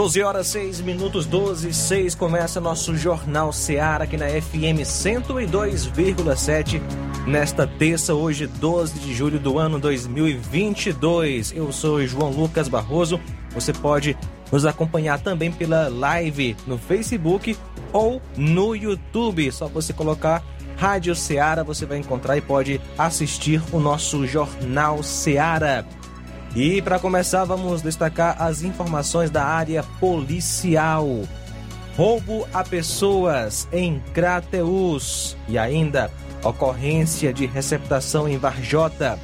12 horas 6 minutos 12 6 começa nosso Jornal Seara aqui na FM 102,7 nesta terça, hoje 12 de julho do ano 2022. Eu sou João Lucas Barroso. Você pode nos acompanhar também pela live no Facebook ou no YouTube. Só você colocar Rádio Seara, você vai encontrar e pode assistir o nosso Jornal Seara. E para começar, vamos destacar as informações da área policial. Roubo a pessoas em Crateus e ainda ocorrência de receptação em Varjota.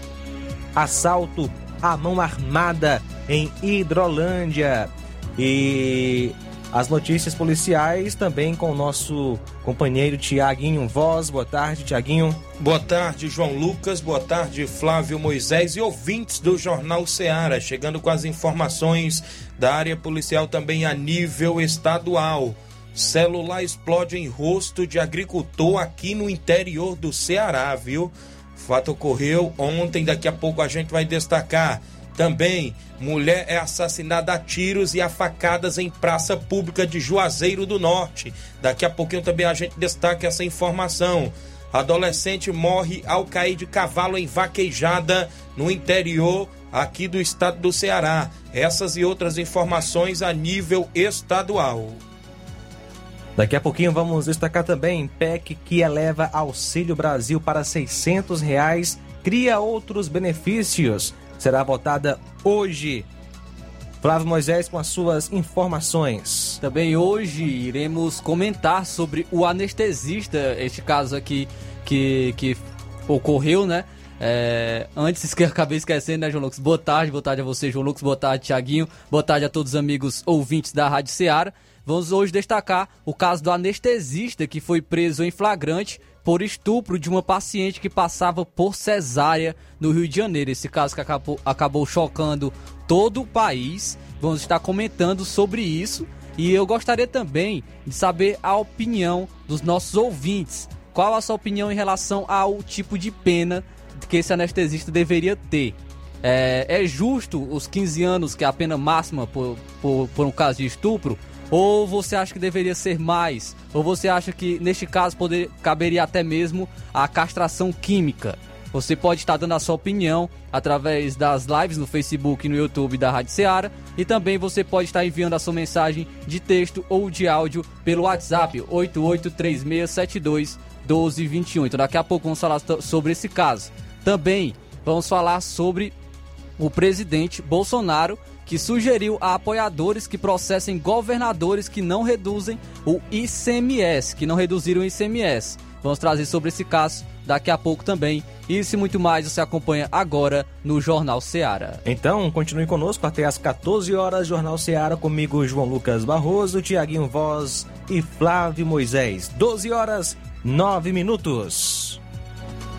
Assalto à mão armada em Hidrolândia. E as notícias policiais também com o nosso companheiro Tiaguinho Voz. Boa tarde, Tiaguinho. Boa tarde, João Lucas. Boa tarde, Flávio Moisés e ouvintes do Jornal Ceará. Chegando com as informações da área policial também a nível estadual. Celular explode em rosto de agricultor aqui no interior do Ceará, viu? O fato ocorreu ontem, daqui a pouco a gente vai destacar. Também, mulher é assassinada a tiros e a facadas em praça pública de Juazeiro do Norte. Daqui a pouquinho também a gente destaca essa informação. Adolescente morre ao cair de cavalo em vaquejada no interior aqui do estado do Ceará. Essas e outras informações a nível estadual. Daqui a pouquinho vamos destacar também PEC que eleva Auxílio Brasil para 600 reais, cria outros benefícios será votada hoje. Flávio Moisés com as suas informações. Também hoje iremos comentar sobre o anestesista, este caso aqui que, que ocorreu, né? É, antes que eu acabei esquecendo, né, João Lucas? Boa tarde, boa tarde a você, João Lucas, boa tarde, Tiaguinho, boa tarde a todos os amigos ouvintes da Rádio Ceará. Vamos hoje destacar o caso do anestesista que foi preso em flagrante por estupro de uma paciente que passava por cesárea no Rio de Janeiro. Esse caso que acabou, acabou chocando todo o país. Vamos estar comentando sobre isso. E eu gostaria também de saber a opinião dos nossos ouvintes. Qual a sua opinião em relação ao tipo de pena que esse anestesista deveria ter? É, é justo os 15 anos, que é a pena máxima por, por, por um caso de estupro? Ou você acha que deveria ser mais? Ou você acha que neste caso poder, caberia até mesmo a castração química? Você pode estar dando a sua opinião através das lives no Facebook e no YouTube da Rádio Ceará. E também você pode estar enviando a sua mensagem de texto ou de áudio pelo WhatsApp 883672 1221. Então daqui a pouco vamos falar sobre esse caso. Também vamos falar sobre o presidente Bolsonaro que sugeriu a apoiadores que processem governadores que não reduzem o ICMS, que não reduziram o ICMS. Vamos trazer sobre esse caso daqui a pouco também. Isso e muito mais você acompanha agora no Jornal Seara. Então, continue conosco até às 14 horas, Jornal Seara, comigo João Lucas Barroso, Tiaguinho Voz e Flávio Moisés. 12 horas, 9 minutos.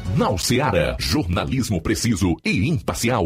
Jornal Seara, jornalismo preciso e imparcial.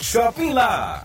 Shopping lá.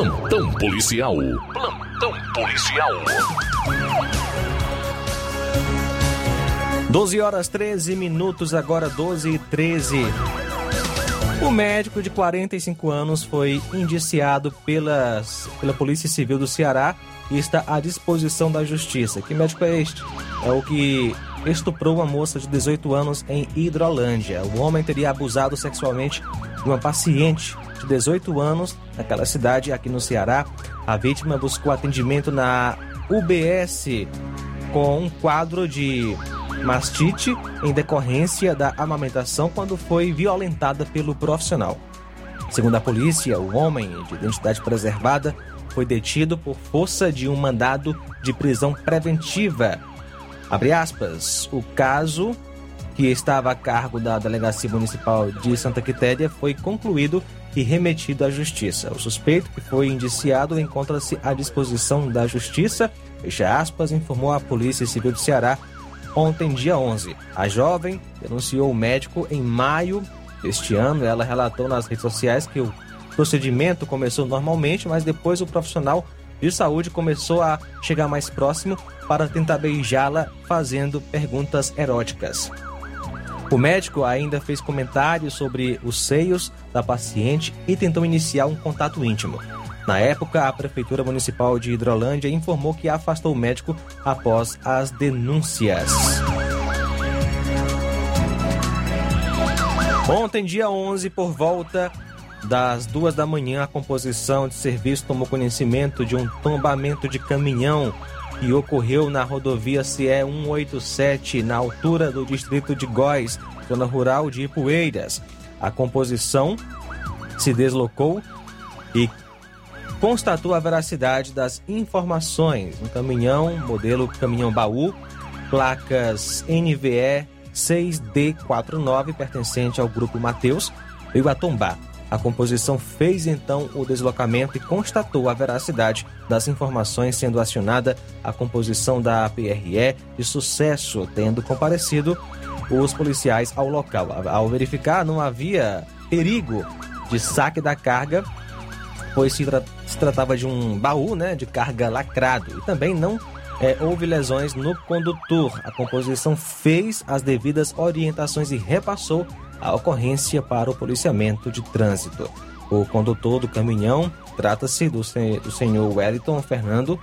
Plantão policial. Plantão policial. 12 horas 13 minutos, agora 12 e 13. O médico de 45 anos foi indiciado pelas, pela Polícia Civil do Ceará e está à disposição da Justiça. Que médico é este? É o que estuprou uma moça de 18 anos em Hidrolândia. O homem teria abusado sexualmente de uma paciente de 18 anos naquela cidade aqui no Ceará. A vítima buscou atendimento na UBS com um quadro de mastite em decorrência da amamentação quando foi violentada pelo profissional. Segundo a polícia, o homem de identidade preservada foi detido por força de um mandado de prisão preventiva. Abre aspas, o caso que estava a cargo da Delegacia Municipal de Santa Quitéria foi concluído e remetido à Justiça. O suspeito que foi indiciado encontra-se à disposição da Justiça, fecha aspas, informou a Polícia Civil do Ceará ontem, dia 11. A jovem denunciou o médico em maio deste ano. Ela relatou nas redes sociais que o procedimento começou normalmente, mas depois o profissional de saúde começou a chegar mais próximo para tentar beijá-la, fazendo perguntas eróticas. O médico ainda fez comentários sobre os seios da paciente e tentou iniciar um contato íntimo. Na época, a Prefeitura Municipal de Hidrolândia informou que afastou o médico após as denúncias. Ontem, dia 11, por volta das duas da manhã, a composição de serviço tomou conhecimento de um tombamento de caminhão que ocorreu na rodovia CE 187, na altura do distrito de Góis, zona rural de Ipueiras. A composição se deslocou e constatou a veracidade das informações. Um caminhão, modelo caminhão baú, placas NVE 6D49, pertencente ao grupo Mateus, veio a tombar. A composição fez então o deslocamento e constatou a veracidade das informações, sendo acionada a composição da PRE de sucesso, tendo comparecido os policiais ao local. Ao verificar, não havia perigo de saque da carga, pois se, tra se tratava de um baú né, de carga lacrado e também não é, houve lesões no condutor. A composição fez as devidas orientações e repassou a ocorrência para o policiamento de trânsito. O condutor do caminhão trata-se do, do senhor Wellington Fernando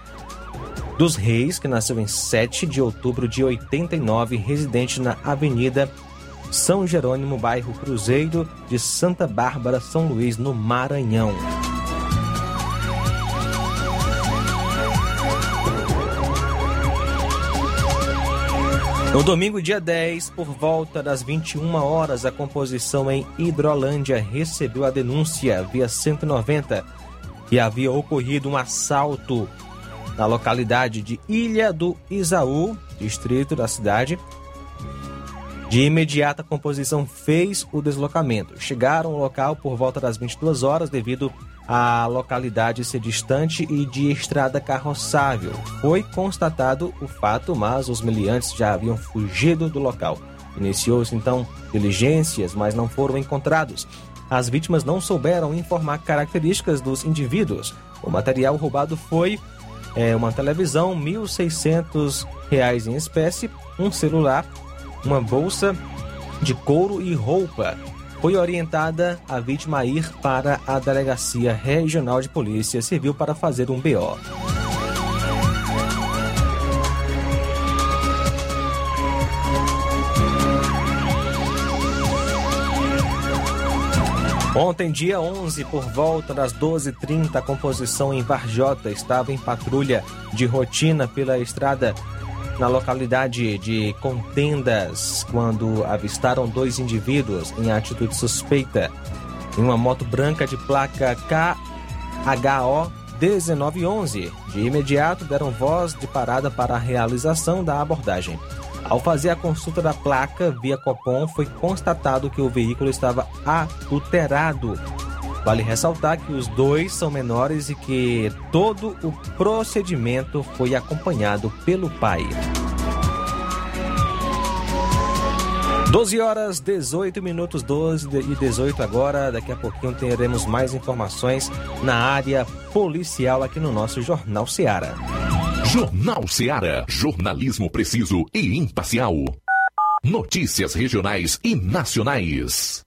dos Reis, que nasceu em 7 de outubro de 89, residente na Avenida São Jerônimo, bairro Cruzeiro de Santa Bárbara, São Luís, no Maranhão. No domingo, dia 10, por volta das 21 horas, a composição em Hidrolândia recebeu a denúncia via 190 que havia ocorrido um assalto na localidade de Ilha do Isaú, distrito da cidade. De imediata, a composição fez o deslocamento. Chegaram ao local por volta das 22 horas devido localidade ser distante e de estrada carroçável. Foi constatado o fato, mas os meliantes já haviam fugido do local. Iniciou-se então diligências, mas não foram encontrados. As vítimas não souberam informar características dos indivíduos. O material roubado foi é, uma televisão, R$ 1.600 em espécie, um celular, uma bolsa de couro e roupa foi orientada a vítima a ir para a Delegacia Regional de Polícia Civil para fazer um BO. Ontem, dia 11, por volta das 12h30, a composição em Varjota estava em patrulha de rotina pela estrada na localidade de Contendas quando avistaram dois indivíduos em atitude suspeita em uma moto branca de placa KHO 1911. De imediato deram voz de parada para a realização da abordagem. Ao fazer a consulta da placa via Copom, foi constatado que o veículo estava adulterado Vale ressaltar que os dois são menores e que todo o procedimento foi acompanhado pelo pai. 12 horas 18 minutos 12 e 18 agora. Daqui a pouquinho teremos mais informações na área policial aqui no nosso Jornal Seara. Jornal Seara. Jornalismo preciso e imparcial. Notícias regionais e nacionais.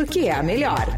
porque é a melhor.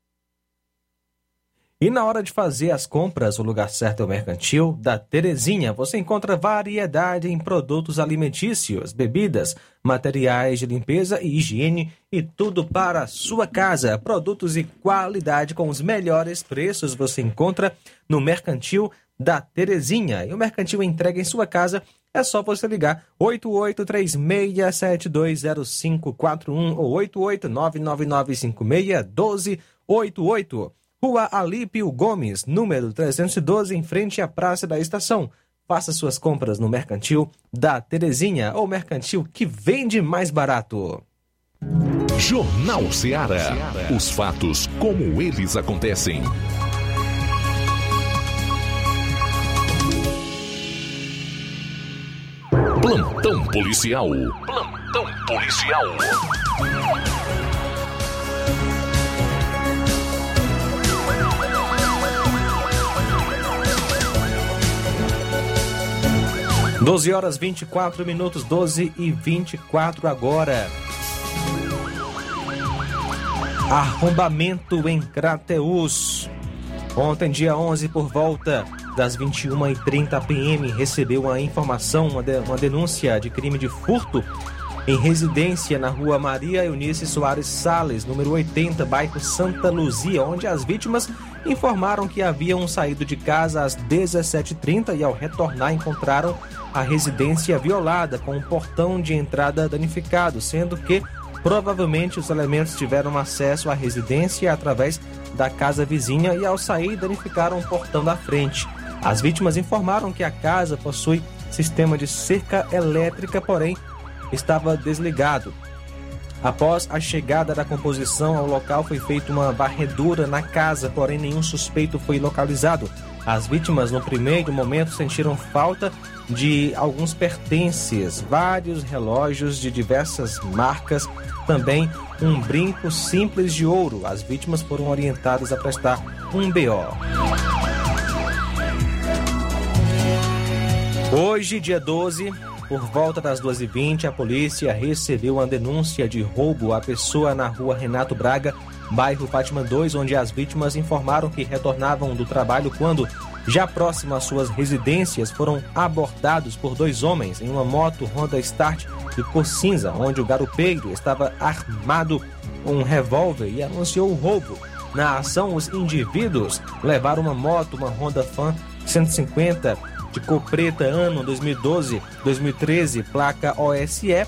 E na hora de fazer as compras, o lugar certo é o Mercantil da Terezinha. Você encontra variedade em produtos alimentícios, bebidas, materiais de limpeza e higiene e tudo para a sua casa. Produtos e qualidade com os melhores preços você encontra no Mercantil da Terezinha. E o Mercantil entrega em sua casa. É só você ligar 8836720541 ou 88999561288. Rua Alípio Gomes, número 312, em frente à Praça da Estação. Faça suas compras no Mercantil da Terezinha ou Mercantil que vende mais barato. Jornal Ceará. Os fatos como eles acontecem. Plantão policial. Plantão policial. Doze horas 24 minutos, 12 e 24 agora. Arrombamento em Crateus. Ontem, dia 11, por volta das 21h30 pm, recebeu uma informação, uma denúncia de crime de furto em residência na rua Maria Eunice Soares Sales, número 80, bairro Santa Luzia, onde as vítimas informaram que haviam saído de casa às 17h30 e ao retornar encontraram a residência violada com um portão de entrada danificado, sendo que provavelmente os elementos tiveram acesso à residência através da casa vizinha e ao sair danificaram o portão da frente. As vítimas informaram que a casa possui sistema de cerca elétrica, porém estava desligado. Após a chegada da composição ao local, foi feita uma varredura na casa, porém nenhum suspeito foi localizado. As vítimas, no primeiro momento, sentiram falta de alguns pertences, vários relógios de diversas marcas, também um brinco simples de ouro. As vítimas foram orientadas a prestar um BO. Hoje, dia 12, por volta das 2h20, a polícia recebeu uma denúncia de roubo à pessoa na rua Renato Braga, bairro Fátima 2, onde as vítimas informaram que retornavam do trabalho quando, já próximo às suas residências, foram abordados por dois homens em uma moto Honda Start de cor cinza, onde o garupeiro estava armado com um revólver e anunciou o roubo. Na ação, os indivíduos levaram uma moto, uma Honda Fan 150 de cor preta, ano 2012-2013, placa OSE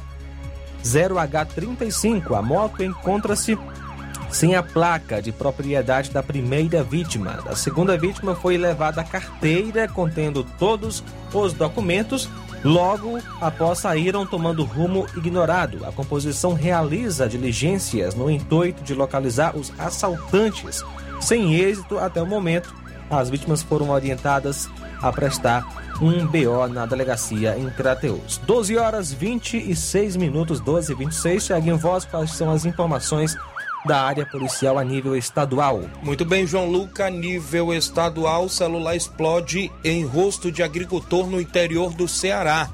0H35. A moto encontra-se sem a placa de propriedade da primeira vítima. Da segunda vítima foi levada a carteira contendo todos os documentos. Logo após saíram tomando rumo ignorado. A composição realiza diligências no intuito de localizar os assaltantes. Sem êxito até o momento, as vítimas foram orientadas a prestar um BO na delegacia em Crateus. 12 horas 26 minutos, 12 e 26. Segue em voz quais são as informações da área policial a nível estadual. Muito bem, João Luca, nível estadual, celular explode em rosto de agricultor no interior do Ceará.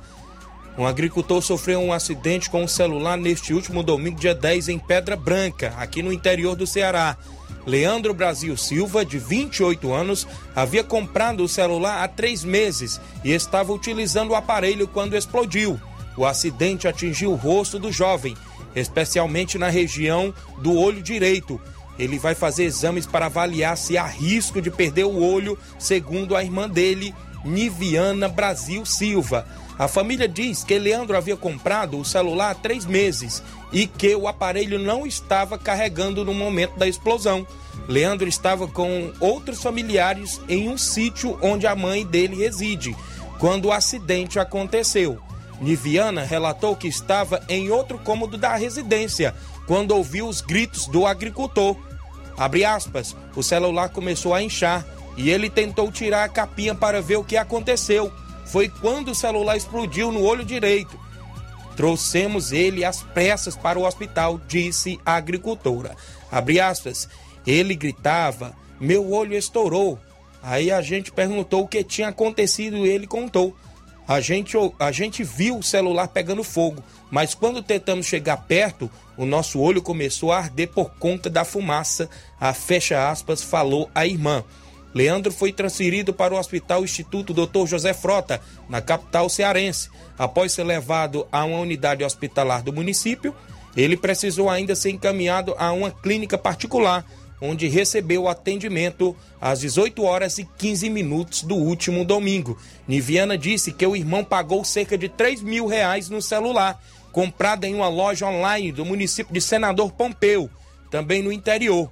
Um agricultor sofreu um acidente com um celular neste último domingo, dia 10, em Pedra Branca, aqui no interior do Ceará. Leandro Brasil Silva, de 28 anos, havia comprado o celular há três meses e estava utilizando o aparelho quando explodiu. O acidente atingiu o rosto do jovem, especialmente na região do olho direito. Ele vai fazer exames para avaliar se há risco de perder o olho, segundo a irmã dele, Niviana Brasil Silva. A família diz que Leandro havia comprado o celular há três meses e que o aparelho não estava carregando no momento da explosão. Leandro estava com outros familiares em um sítio onde a mãe dele reside, quando o acidente aconteceu. Niviana relatou que estava em outro cômodo da residência quando ouviu os gritos do agricultor. Aspas, o celular começou a inchar e ele tentou tirar a capinha para ver o que aconteceu foi quando o celular explodiu no olho direito. Trouxemos ele às pressas para o hospital, disse a agricultora. Aspas, ele gritava, meu olho estourou. Aí a gente perguntou o que tinha acontecido e ele contou. A gente, a gente viu o celular pegando fogo, mas quando tentamos chegar perto, o nosso olho começou a arder por conta da fumaça. A fecha aspas falou a irmã. Leandro foi transferido para o Hospital Instituto Dr. José Frota, na capital cearense. Após ser levado a uma unidade hospitalar do município, ele precisou ainda ser encaminhado a uma clínica particular, onde recebeu atendimento às 18 horas e 15 minutos do último domingo. Niviana disse que o irmão pagou cerca de 3 mil reais no celular, comprado em uma loja online do município de Senador Pompeu, também no interior.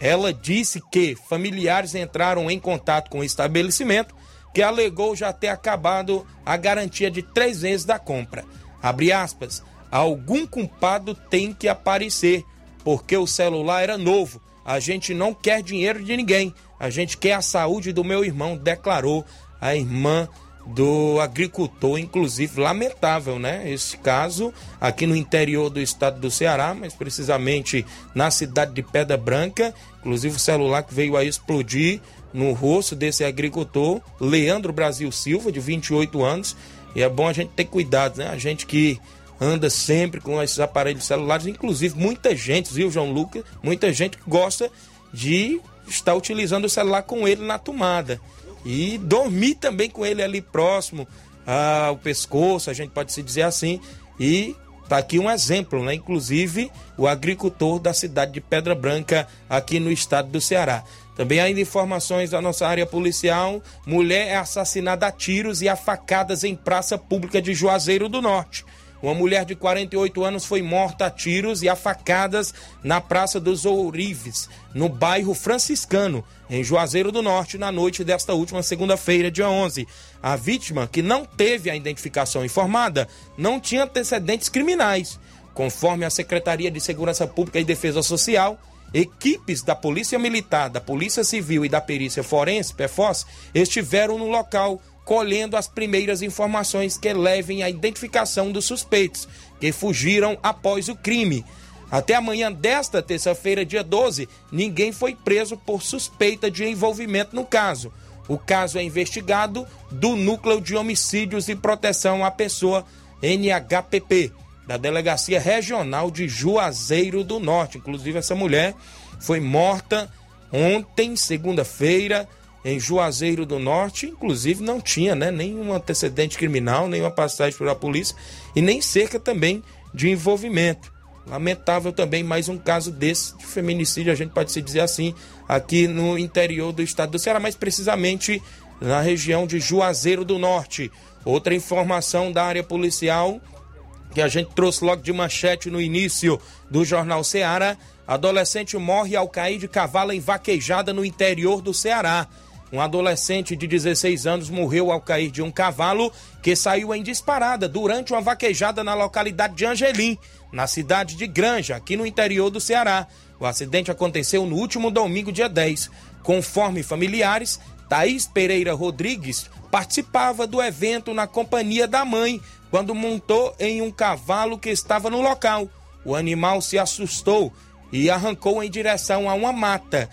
Ela disse que familiares entraram em contato com o estabelecimento, que alegou já ter acabado a garantia de três meses da compra. Abre aspas, algum culpado tem que aparecer, porque o celular era novo. A gente não quer dinheiro de ninguém, a gente quer a saúde do meu irmão, declarou a irmã do agricultor, inclusive lamentável, né? Esse caso aqui no interior do estado do Ceará, mas precisamente na cidade de Pedra Branca, inclusive o celular que veio a explodir no rosto desse agricultor, Leandro Brasil Silva, de 28 anos. E é bom a gente ter cuidado, né? A gente que anda sempre com esses aparelhos celulares, inclusive muita gente, viu, João Lucas? Muita gente gosta de estar utilizando o celular com ele na tomada e dormir também com ele ali próximo ao pescoço, a gente pode se dizer assim. E tá aqui um exemplo, né? Inclusive o agricultor da cidade de Pedra Branca, aqui no estado do Ceará. Também ainda informações da nossa área policial: mulher é assassinada a tiros e a facadas em praça pública de Juazeiro do Norte. Uma mulher de 48 anos foi morta a tiros e a facadas na Praça dos Ourives, no bairro franciscano, em Juazeiro do Norte, na noite desta última segunda-feira, dia 11. A vítima, que não teve a identificação informada, não tinha antecedentes criminais. Conforme a Secretaria de Segurança Pública e Defesa Social, equipes da Polícia Militar, da Polícia Civil e da Perícia Forense, PFOS, estiveram no local colhendo as primeiras informações que levem à identificação dos suspeitos que fugiram após o crime. Até amanhã desta terça-feira, dia 12, ninguém foi preso por suspeita de envolvimento no caso. O caso é investigado do Núcleo de Homicídios e Proteção à Pessoa, NHPP, da Delegacia Regional de Juazeiro do Norte. Inclusive, essa mulher foi morta ontem, segunda-feira, em Juazeiro do Norte. Inclusive, não tinha né, nenhum antecedente criminal, nenhuma passagem pela polícia e nem cerca também de envolvimento. Lamentável também mais um caso desse de feminicídio, a gente pode se dizer assim, aqui no interior do estado do Ceará, mais precisamente na região de Juazeiro do Norte. Outra informação da área policial que a gente trouxe logo de manchete no início do Jornal Ceará: adolescente morre ao cair de cavalo em vaquejada no interior do Ceará. Um adolescente de 16 anos morreu ao cair de um cavalo que saiu em disparada durante uma vaquejada na localidade de Angelim, na cidade de Granja, aqui no interior do Ceará. O acidente aconteceu no último domingo, dia 10. Conforme familiares, Thaís Pereira Rodrigues participava do evento na companhia da mãe quando montou em um cavalo que estava no local. O animal se assustou e arrancou em direção a uma mata.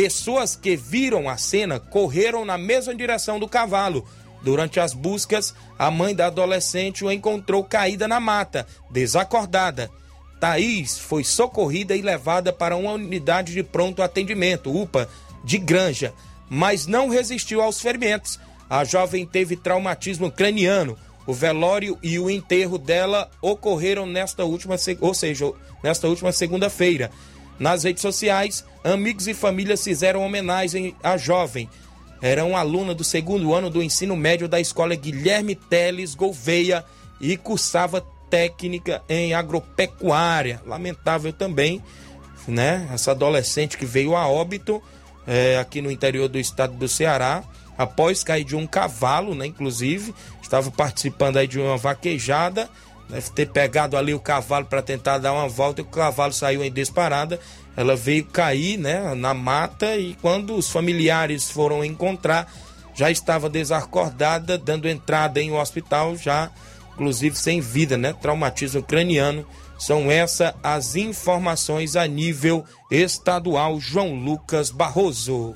Pessoas que viram a cena correram na mesma direção do cavalo. Durante as buscas, a mãe da adolescente o encontrou caída na mata, desacordada. Thaís foi socorrida e levada para uma unidade de pronto atendimento, UPA, de Granja, mas não resistiu aos ferimentos. A jovem teve traumatismo craniano. O velório e o enterro dela ocorreram nesta última, ou seja, nesta última segunda-feira. Nas redes sociais, amigos e famílias fizeram homenagem à jovem. Era uma aluna do segundo ano do ensino médio da escola Guilherme Teles Gouveia e cursava técnica em agropecuária. Lamentável também, né? Essa adolescente que veio a óbito é, aqui no interior do estado do Ceará, após cair de um cavalo, né? Inclusive, estava participando aí de uma vaquejada Deve ter pegado ali o cavalo para tentar dar uma volta e o cavalo saiu em disparada. Ela veio cair né, na mata e quando os familiares foram encontrar, já estava desacordada, dando entrada em um hospital, já inclusive sem vida, né? Traumatismo craniano. São essas as informações a nível estadual. João Lucas Barroso.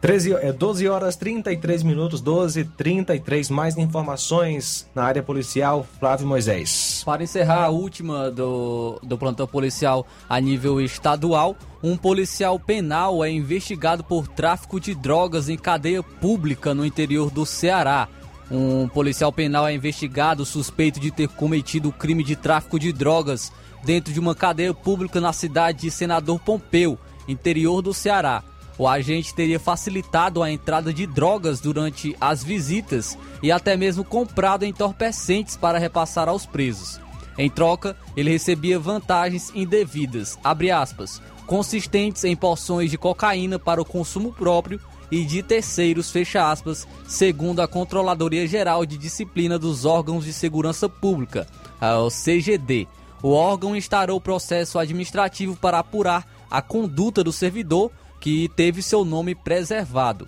13, é 12 horas 33 minutos, 12 33 mais informações na área policial, Flávio Moisés. Para encerrar a última do, do plantão policial a nível estadual, um policial penal é investigado por tráfico de drogas em cadeia pública no interior do Ceará. Um policial penal é investigado suspeito de ter cometido o crime de tráfico de drogas dentro de uma cadeia pública na cidade de Senador Pompeu, interior do Ceará. O agente teria facilitado a entrada de drogas durante as visitas e até mesmo comprado entorpecentes para repassar aos presos. Em troca, ele recebia vantagens indevidas, aspas, consistentes em porções de cocaína para o consumo próprio e de terceiros, aspas, segundo a Controladoria Geral de Disciplina dos Órgãos de Segurança Pública, o CGD. O órgão instaurou processo administrativo para apurar a conduta do servidor que teve seu nome preservado.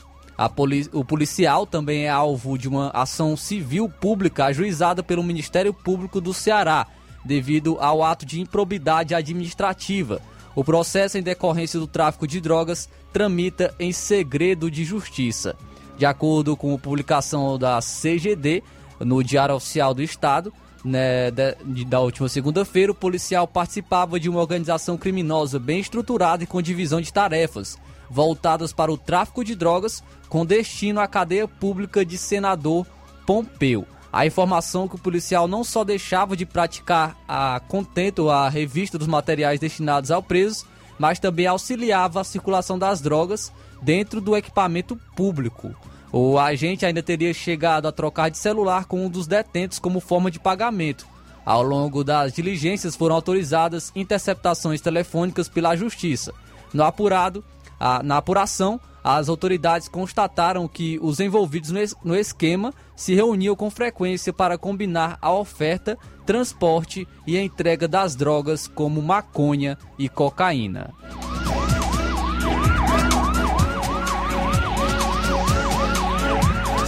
Poli o policial também é alvo de uma ação civil pública ajuizada pelo Ministério Público do Ceará, devido ao ato de improbidade administrativa. O processo em decorrência do tráfico de drogas tramita em segredo de justiça. De acordo com a publicação da CGD no Diário Oficial do Estado, né, de, da última segunda-feira, o policial participava de uma organização criminosa bem estruturada e com divisão de tarefas, voltadas para o tráfico de drogas, com destino à cadeia pública de senador Pompeu. A informação que o policial não só deixava de praticar a contento a revista dos materiais destinados ao preso, mas também auxiliava a circulação das drogas dentro do equipamento público. O agente ainda teria chegado a trocar de celular com um dos detentos como forma de pagamento. Ao longo das diligências foram autorizadas interceptações telefônicas pela Justiça. No apurado, a, na apuração, as autoridades constataram que os envolvidos no, es, no esquema se reuniam com frequência para combinar a oferta, transporte e entrega das drogas como maconha e cocaína.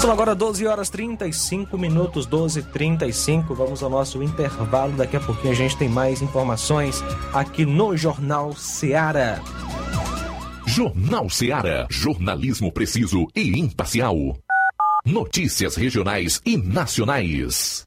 São agora 12 horas 35 minutos, 12 e 35 Vamos ao nosso intervalo. Daqui a pouquinho a gente tem mais informações aqui no Jornal Seara. Jornal Seara. Jornalismo preciso e imparcial. Notícias regionais e nacionais.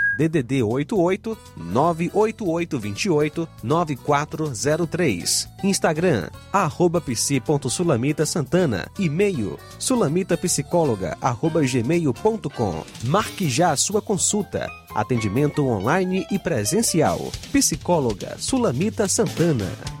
DDD 88 98828 9403. Instagram, arroba psi.sulamita Santana. E-mail, sulamitapsicóloga, arroba gmail.com. Marque já a sua consulta. Atendimento online e presencial. Psicóloga Sulamita Santana.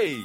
Ei,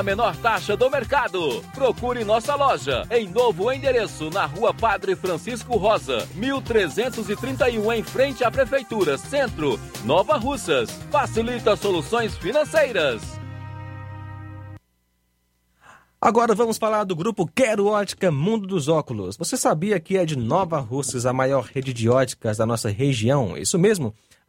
menor taxa do mercado. Procure nossa loja em novo endereço na Rua Padre Francisco Rosa, 1331 em frente à Prefeitura Centro, Nova Russas. Facilita soluções financeiras. Agora vamos falar do grupo Quero Ótica Mundo dos Óculos. Você sabia que é de Nova Russas a maior rede de óticas da nossa região? Isso mesmo.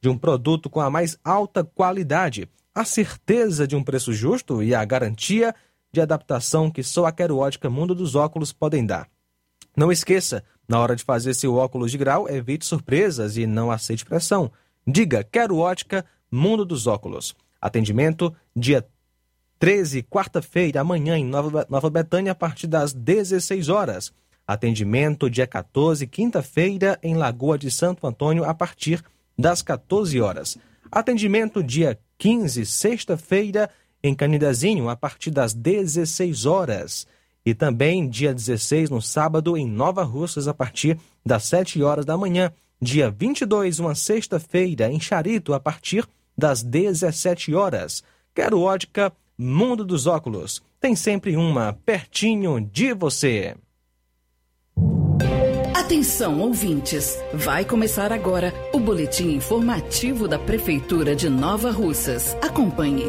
de um produto com a mais alta qualidade, a certeza de um preço justo e a garantia de adaptação que só a Quero Ótica Mundo dos Óculos podem dar. Não esqueça, na hora de fazer seu óculos de grau, evite surpresas e não aceite pressão. Diga Quero Ótica Mundo dos Óculos. Atendimento dia 13, quarta-feira, amanhã, em Nova, Nova Betânia, a partir das 16 horas. Atendimento dia 14, quinta-feira, em Lagoa de Santo Antônio, a partir das 14 horas. Atendimento dia 15, sexta-feira, em Canidezinho, a partir das 16 horas. E também dia 16, no sábado, em Nova Russas, a partir das 7 horas da manhã. Dia 22, uma sexta-feira, em Charito, a partir das 17 horas. Quero ótica, Mundo dos Óculos. Tem sempre uma pertinho de você. Atenção, ouvintes! Vai começar agora o boletim informativo da Prefeitura de Nova Russas. Acompanhe.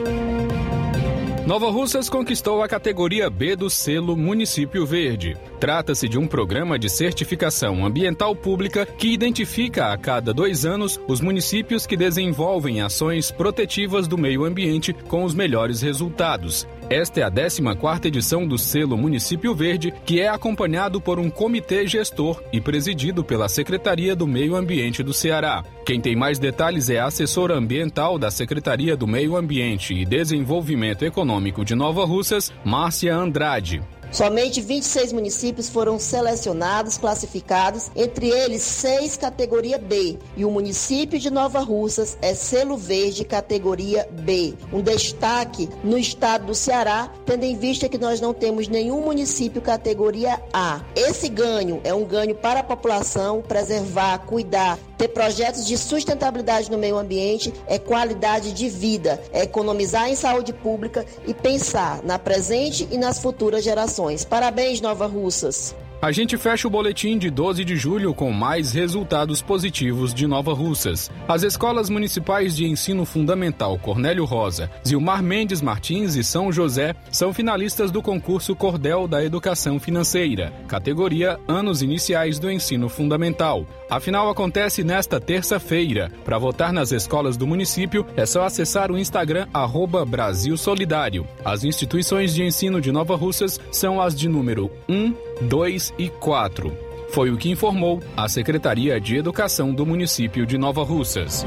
Nova Russas conquistou a categoria B do selo Município Verde. Trata-se de um programa de certificação ambiental pública que identifica a cada dois anos os municípios que desenvolvem ações protetivas do meio ambiente com os melhores resultados. Esta é a 14 edição do selo Município Verde, que é acompanhado por um comitê gestor e presidido pela Secretaria do Meio Ambiente do Ceará. Quem tem mais detalhes é a assessora ambiental da Secretaria do Meio Ambiente e Desenvolvimento Econômico de Nova Russas, Márcia Andrade. Somente 26 municípios foram selecionados, classificados, entre eles seis categoria B, e o município de Nova Russas é selo verde categoria B. Um destaque no estado do Ceará, tendo em vista que nós não temos nenhum município categoria A. Esse ganho é um ganho para a população preservar, cuidar, ter projetos de sustentabilidade no meio ambiente, é qualidade de vida, é economizar em saúde pública e pensar na presente e nas futuras gerações. Parabéns, Nova Russas! A gente fecha o boletim de 12 de julho com mais resultados positivos de Nova Russas. As escolas municipais de ensino fundamental Cornélio Rosa, Zilmar Mendes Martins e São José são finalistas do concurso Cordel da Educação Financeira, categoria Anos Iniciais do Ensino Fundamental. A final acontece nesta terça-feira. Para votar nas escolas do município, é só acessar o Instagram arroba Brasil Solidário. As instituições de ensino de Nova Russas são as de número 1, 2 e 4. Foi o que informou a Secretaria de Educação do município de Nova Russas.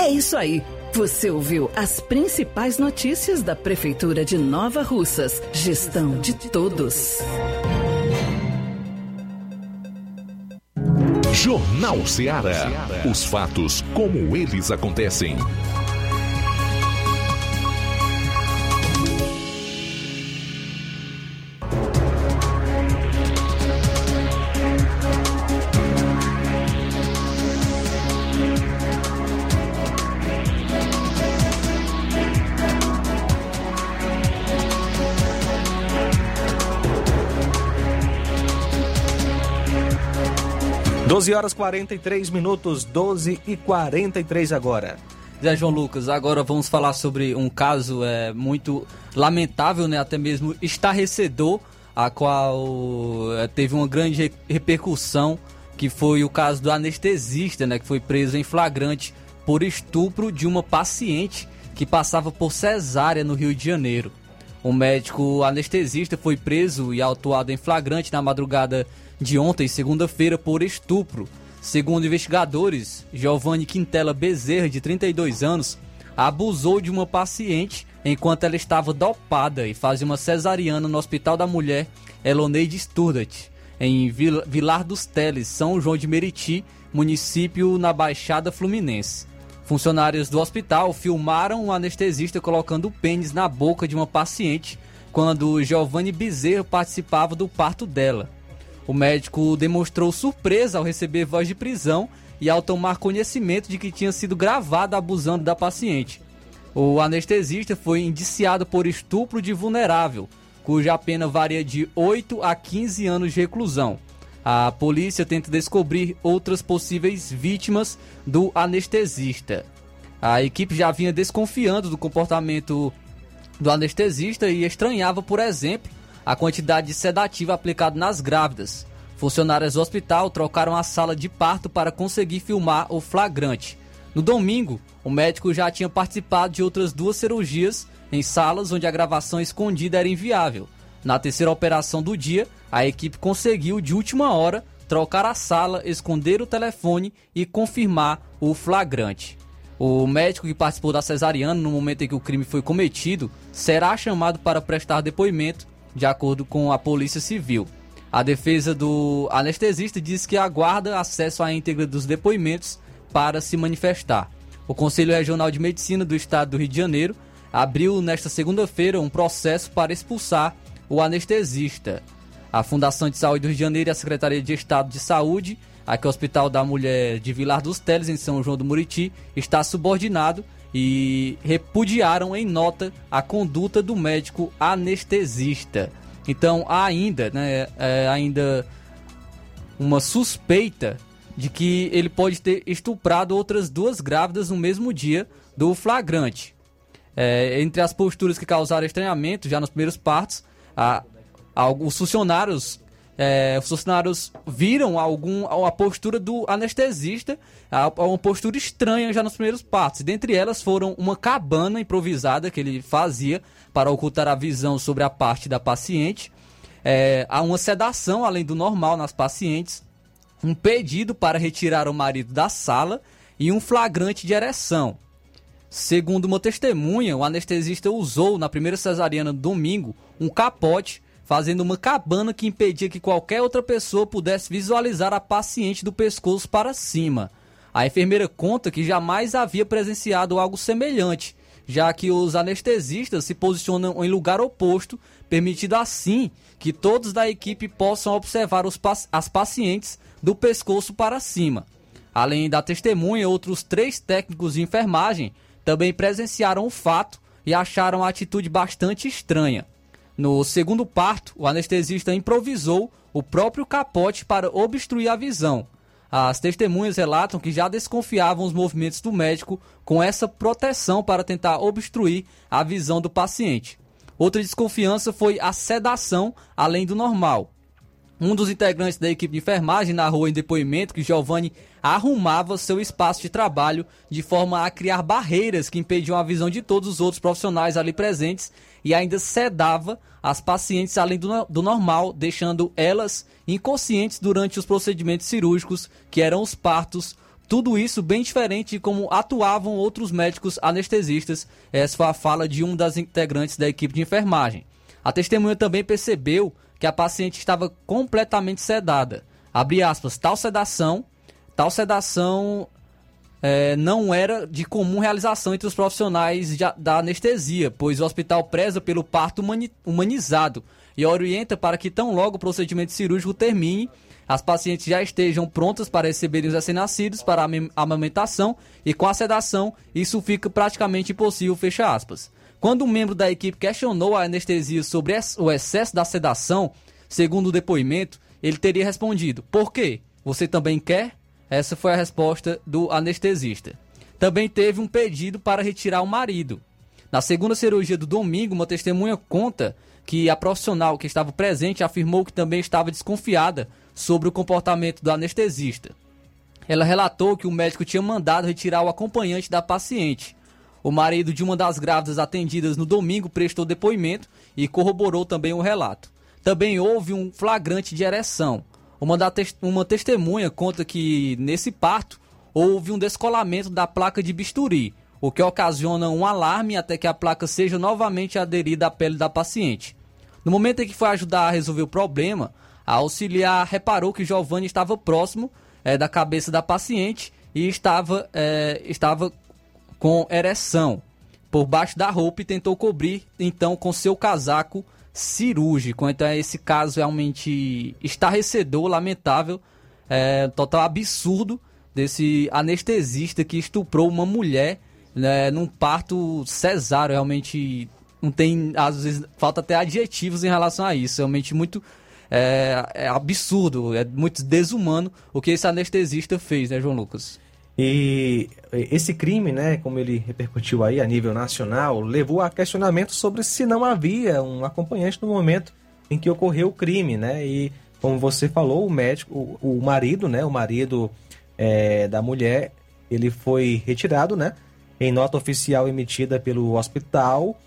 É isso aí. Você ouviu as principais notícias da Prefeitura de Nova Russas. Gestão de todos. Jornal Ceará. Os fatos como eles acontecem. Doze horas 43 minutos, 12 e 43 agora. Zé João Lucas, agora vamos falar sobre um caso é, muito lamentável, né, até mesmo estarrecedor, a qual é, teve uma grande repercussão, que foi o caso do anestesista, né, que foi preso em flagrante por estupro de uma paciente que passava por cesárea no Rio de Janeiro. O médico anestesista foi preso e autuado em flagrante na madrugada de ontem, segunda-feira, por estupro. Segundo investigadores, Giovanni Quintela Bezerra, de 32 anos, abusou de uma paciente enquanto ela estava dopada e fazia uma cesariana no Hospital da Mulher Eloneide Sturdat, em Vilar dos Teles, São João de Meriti, município na Baixada Fluminense. Funcionários do hospital filmaram o anestesista colocando o pênis na boca de uma paciente quando Giovanni Bezerra participava do parto dela. O médico demonstrou surpresa ao receber voz de prisão e ao tomar conhecimento de que tinha sido gravado abusando da paciente. O anestesista foi indiciado por estupro de vulnerável, cuja pena varia de 8 a 15 anos de reclusão. A polícia tenta descobrir outras possíveis vítimas do anestesista. A equipe já vinha desconfiando do comportamento do anestesista e estranhava, por exemplo, a quantidade de sedativo aplicado nas grávidas. Funcionários do hospital trocaram a sala de parto para conseguir filmar o flagrante. No domingo, o médico já tinha participado de outras duas cirurgias em salas onde a gravação escondida era inviável. Na terceira operação do dia, a equipe conseguiu, de última hora, trocar a sala, esconder o telefone e confirmar o flagrante. O médico que participou da cesariana no momento em que o crime foi cometido será chamado para prestar depoimento, de acordo com a Polícia Civil. A defesa do anestesista diz que aguarda acesso à íntegra dos depoimentos para se manifestar. O Conselho Regional de Medicina do Estado do Rio de Janeiro abriu nesta segunda-feira um processo para expulsar o anestesista. A Fundação de Saúde do Rio de Janeiro e a Secretaria de Estado de Saúde, aqui o Hospital da Mulher de Vilar dos Teles, em São João do Muriti, está subordinado e repudiaram em nota a conduta do médico anestesista. Então há ainda, né, é, ainda uma suspeita de que ele pode ter estuprado outras duas grávidas no mesmo dia do flagrante. É, entre as posturas que causaram estranhamento já nos primeiros partos, a, a, os funcionários é, os funcionários viram algum, a postura do anestesista, a, uma postura estranha já nos primeiros partos. Dentre elas foram uma cabana improvisada que ele fazia para ocultar a visão sobre a parte da paciente, é, há uma sedação além do normal nas pacientes, um pedido para retirar o marido da sala e um flagrante de ereção. Segundo uma testemunha, o anestesista usou na primeira cesariana do domingo um capote, fazendo uma cabana que impedia que qualquer outra pessoa pudesse visualizar a paciente do pescoço para cima. A enfermeira conta que jamais havia presenciado algo semelhante, já que os anestesistas se posicionam em lugar oposto, permitindo assim que todos da equipe possam observar os, as pacientes do pescoço para cima. Além da testemunha, outros três técnicos de enfermagem também presenciaram o fato e acharam a atitude bastante estranha. No segundo parto, o anestesista improvisou o próprio capote para obstruir a visão. As testemunhas relatam que já desconfiavam os movimentos do médico com essa proteção para tentar obstruir a visão do paciente. Outra desconfiança foi a sedação além do normal. Um dos integrantes da equipe de enfermagem narrou em depoimento que Giovanni arrumava seu espaço de trabalho de forma a criar barreiras que impediam a visão de todos os outros profissionais ali presentes e ainda sedava as pacientes além do, do normal, deixando elas inconscientes durante os procedimentos cirúrgicos, que eram os partos. Tudo isso bem diferente de como atuavam outros médicos anestesistas. Essa foi a fala de um das integrantes da equipe de enfermagem. A testemunha também percebeu que a paciente estava completamente sedada. Abre aspas, tal sedação, tal sedação é, não era de comum realização entre os profissionais de, da anestesia, pois o hospital preza pelo parto humani, humanizado e orienta para que tão logo o procedimento cirúrgico termine, as pacientes já estejam prontas para receberem os recém-nascidos para a amamentação e com a sedação isso fica praticamente impossível, fecha aspas. Quando um membro da equipe questionou a anestesia sobre o excesso da sedação, segundo o depoimento, ele teria respondido: Por quê? Você também quer? Essa foi a resposta do anestesista. Também teve um pedido para retirar o marido. Na segunda cirurgia do domingo, uma testemunha conta que a profissional que estava presente afirmou que também estava desconfiada sobre o comportamento do anestesista. Ela relatou que o médico tinha mandado retirar o acompanhante da paciente, o marido de uma das grávidas atendidas no domingo prestou depoimento e corroborou também o relato. Também houve um flagrante de ereção. Uma, da uma testemunha conta que nesse parto houve um descolamento da placa de bisturi, o que ocasiona um alarme até que a placa seja novamente aderida à pele da paciente. No momento em que foi ajudar a resolver o problema, a auxiliar reparou que Giovanni estava próximo é, da cabeça da paciente e estava, é, estava com ereção por baixo da roupa e tentou cobrir então com seu casaco cirúrgico. Então esse caso realmente estarrecedor, lamentável, é, total absurdo desse anestesista que estuprou uma mulher né, num parto cesáreo. Realmente não tem, às vezes, falta até adjetivos em relação a isso. Realmente muito é, é absurdo, é muito desumano o que esse anestesista fez, né, João Lucas? E esse crime, né, como ele repercutiu aí a nível nacional, levou a questionamento sobre se não havia um acompanhante no momento em que ocorreu o crime, né? E como você falou, o médico, o, o marido, né, o marido é, da mulher, ele foi retirado, né? Em nota oficial emitida pelo hospital,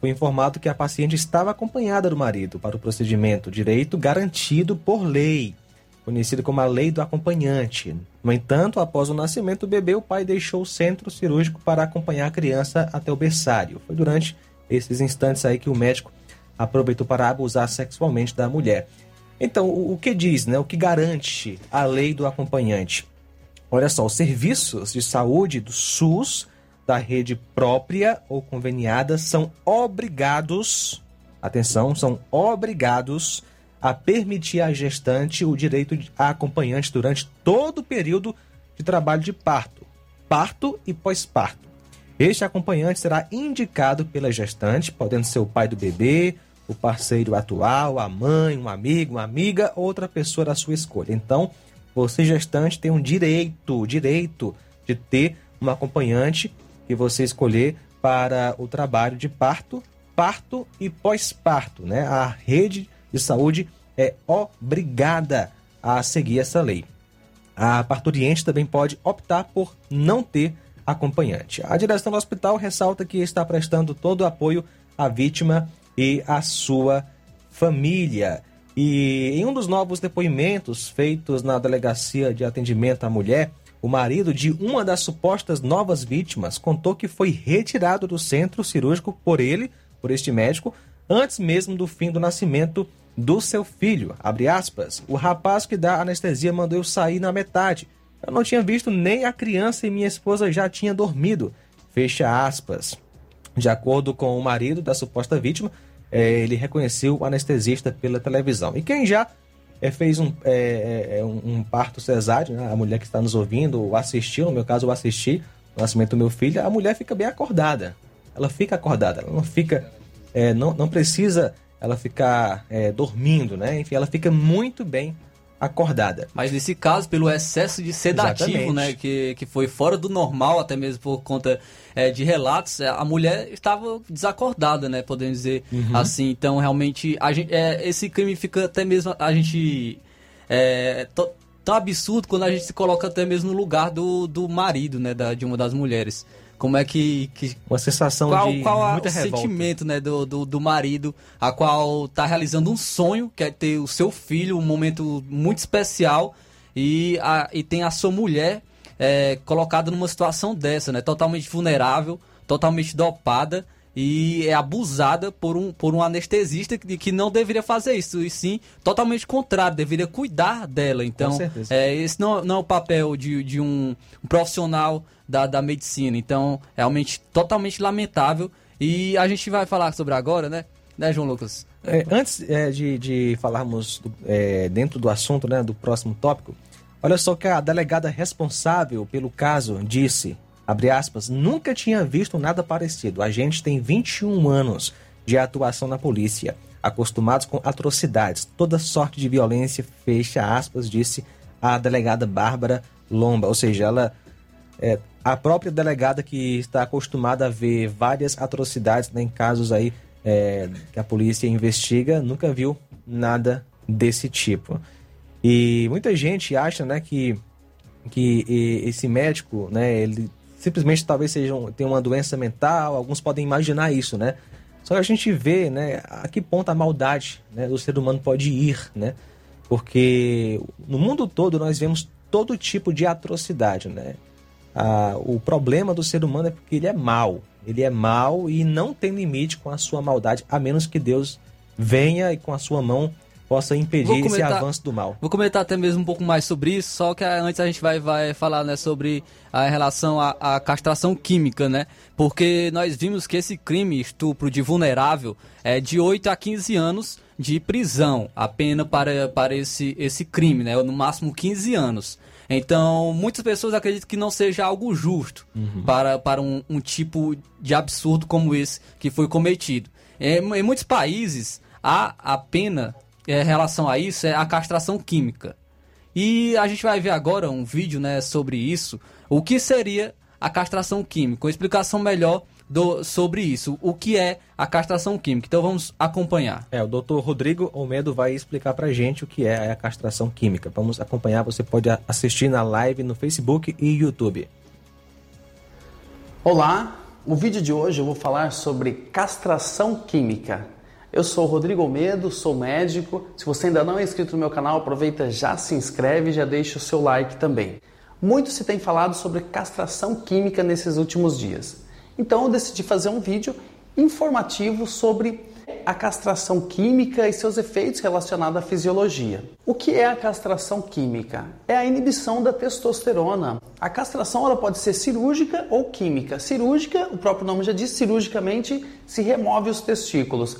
foi informado que a paciente estava acompanhada do marido para o procedimento, direito garantido por lei, conhecido como a lei do acompanhante. No entanto, após o nascimento do bebê, o pai deixou o centro cirúrgico para acompanhar a criança até o berçário. Foi durante esses instantes aí que o médico aproveitou para abusar sexualmente da mulher. Então, o, o que diz, né? O que garante a lei do acompanhante? Olha só, os serviços de saúde do SUS, da rede própria ou conveniada, são obrigados, atenção, são obrigados a permitir à gestante o direito a acompanhante durante todo o período de trabalho de parto, parto e pós-parto. Este acompanhante será indicado pela gestante, podendo ser o pai do bebê, o parceiro atual, a mãe, um amigo, uma amiga, outra pessoa da sua escolha. Então, você gestante tem um direito, direito de ter um acompanhante que você escolher para o trabalho de parto, parto e pós-parto, né? A rede de saúde é obrigada a seguir essa lei. A parturiente também pode optar por não ter acompanhante. A direção do hospital ressalta que está prestando todo o apoio à vítima e à sua família. E em um dos novos depoimentos feitos na delegacia de atendimento à mulher, o marido de uma das supostas novas vítimas contou que foi retirado do centro cirúrgico por ele, por este médico, antes mesmo do fim do nascimento do seu filho. Aspas, o rapaz que dá anestesia mandou eu sair na metade. Eu não tinha visto nem a criança e minha esposa já tinha dormido. Fecha aspas. De acordo com o marido da suposta vítima, é, ele reconheceu o anestesista pela televisão. E quem já é, fez um, é, um, um, parto cesáreo, né? a mulher que está nos ouvindo, assistiu, no meu caso eu assisti o nascimento do meu filho, a mulher fica bem acordada. Ela fica acordada, ela não fica, não, não precisa ela ficar dormindo, né? Enfim, ela fica muito bem acordada. Mas nesse caso, pelo excesso de sedativo, né, que, que foi fora do normal, até mesmo por conta é, de relatos, é, a mulher estava desacordada, né, podemos dizer uhum. assim. Então, realmente, a gente, é, esse crime fica até mesmo a gente é, tão absurdo quando a gente se coloca até mesmo no lugar do, do marido, né, da, de uma das mulheres como é que, que uma sensação qual, de qual muita o revolta. sentimento né do, do, do, marido a qual tá realizando um sonho que é ter o seu filho um momento muito especial e, a, e tem a sua mulher é, colocada numa situação dessa né totalmente vulnerável totalmente dopada e é abusada por um, por um anestesista que, que não deveria fazer isso, e sim totalmente contrário, deveria cuidar dela. Então, é, esse não, não é o papel de, de um, um profissional da, da medicina. Então, realmente totalmente lamentável. E a gente vai falar sobre agora, né? Né, João Lucas? É, antes é, de, de falarmos do, é, dentro do assunto, né, do próximo tópico, olha só que a delegada responsável pelo caso disse abre aspas, nunca tinha visto nada parecido. A gente tem 21 anos de atuação na polícia, acostumados com atrocidades, toda sorte de violência, fecha aspas, disse a delegada Bárbara Lomba. Ou seja, ela é a própria delegada que está acostumada a ver várias atrocidades né, em casos aí é, que a polícia investiga, nunca viu nada desse tipo. E muita gente acha né, que, que esse médico, né, ele simplesmente talvez sejam, tenham uma doença mental, alguns podem imaginar isso, né? Só que a gente vê, né, a que ponto a maldade né, do ser humano pode ir, né? Porque no mundo todo nós vemos todo tipo de atrocidade, né? Ah, o problema do ser humano é porque ele é mau. Ele é mau e não tem limite com a sua maldade, a menos que Deus venha e com a sua mão possa impedir comentar, esse avanço do mal. Vou comentar até mesmo um pouco mais sobre isso, só que antes a gente vai, vai falar né, sobre a relação à, à castração química, né? Porque nós vimos que esse crime, estupro de vulnerável, é de 8 a 15 anos de prisão, a pena para, para esse, esse crime, né? No máximo 15 anos. Então, muitas pessoas acreditam que não seja algo justo Uhum. para, para um, um tipo de absurdo como esse que foi cometido. Em, em muitos países, há a pena em relação a isso é a castração química. E a gente vai ver agora um vídeo né, sobre isso. O que seria a castração química? Uma explicação melhor do, sobre isso. O que é a castração química? Então vamos acompanhar. É, o doutor Rodrigo Almedo vai explicar pra gente o que é a castração química. Vamos acompanhar, você pode assistir na live no Facebook e YouTube. Olá, no vídeo de hoje eu vou falar sobre castração química. Eu sou o Rodrigo Almedo, sou médico. Se você ainda não é inscrito no meu canal, aproveita, já se inscreve e já deixa o seu like também. Muito se tem falado sobre castração química nesses últimos dias. Então eu decidi fazer um vídeo informativo sobre a castração química e seus efeitos relacionados à fisiologia. O que é a castração química? É a inibição da testosterona. A castração ela pode ser cirúrgica ou química. Cirúrgica, o próprio nome já diz, cirurgicamente se remove os testículos.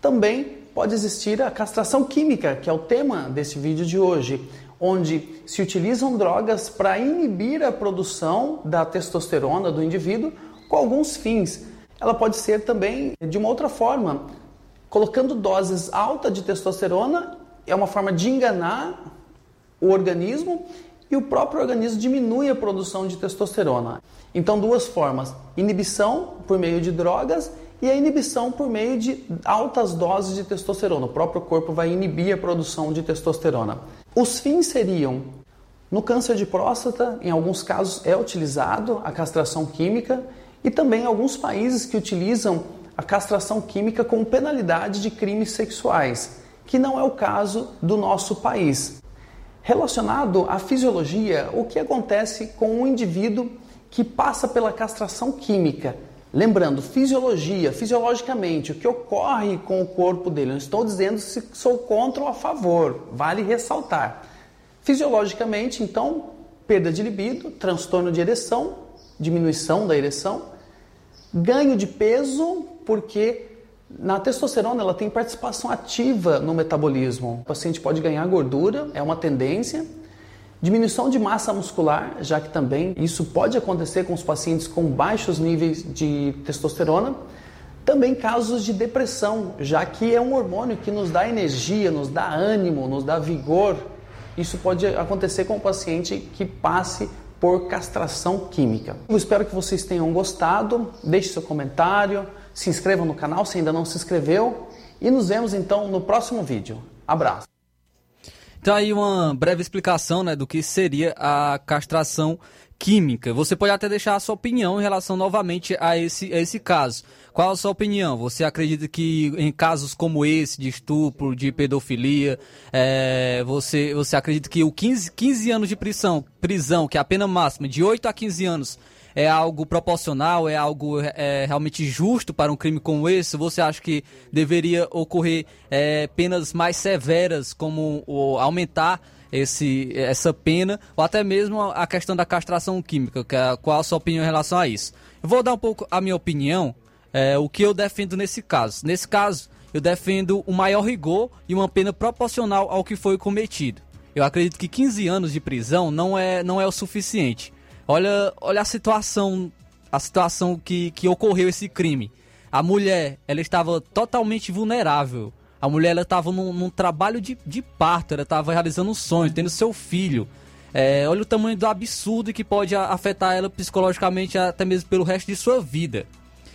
Também pode existir a castração química, que é o tema desse vídeo de hoje, onde se utilizam drogas para inibir a produção da testosterona do indivíduo com alguns fins. Ela pode ser também de uma outra forma, colocando doses altas de testosterona, é uma forma de enganar o organismo e o próprio organismo diminui a produção de testosterona. Então, duas formas: inibição por meio de drogas e a inibição por meio de altas doses de testosterona. O próprio corpo vai inibir a produção de testosterona. Os fins seriam no câncer de próstata, em alguns casos é utilizado a castração química e também alguns países que utilizam a castração química com penalidade de crimes sexuais, que não é o caso do nosso país. Relacionado à fisiologia, o que acontece com um indivíduo que passa pela castração química? Lembrando, fisiologia, fisiologicamente, o que ocorre com o corpo dele? Não estou dizendo se sou contra ou a favor, vale ressaltar. Fisiologicamente, então, perda de libido, transtorno de ereção, diminuição da ereção, ganho de peso, porque na testosterona ela tem participação ativa no metabolismo. O paciente pode ganhar gordura, é uma tendência. Diminuição de massa muscular, já que também isso pode acontecer com os pacientes com baixos níveis de testosterona. Também casos de depressão, já que é um hormônio que nos dá energia, nos dá ânimo, nos dá vigor. Isso pode acontecer com o paciente que passe por castração química. Eu espero que vocês tenham gostado. Deixe seu comentário, se inscreva no canal se ainda não se inscreveu e nos vemos então no próximo vídeo. Abraço. Então aí uma breve explicação né, do que seria a castração química. Você pode até deixar a sua opinião em relação novamente a esse, a esse caso. Qual a sua opinião? Você acredita que em casos como esse, de estupro, de pedofilia, é, você, você acredita que o 15, 15 anos de prisão, prisão, que é a pena máxima, de 8 a 15 anos, é algo proporcional, é algo é, realmente justo para um crime como esse? Você acha que deveria ocorrer é, penas mais severas, como o, aumentar esse, essa pena, ou até mesmo a questão da castração química? É, qual a sua opinião em relação a isso? Eu vou dar um pouco a minha opinião, é, o que eu defendo nesse caso. Nesse caso, eu defendo o maior rigor e uma pena proporcional ao que foi cometido. Eu acredito que 15 anos de prisão não é, não é o suficiente. Olha, olha a situação, a situação que, que ocorreu esse crime. A mulher, ela estava totalmente vulnerável. A mulher, ela estava num, num trabalho de, de parto, ela estava realizando um sonho, tendo seu filho. É, olha o tamanho do absurdo que pode afetar ela psicologicamente até mesmo pelo resto de sua vida.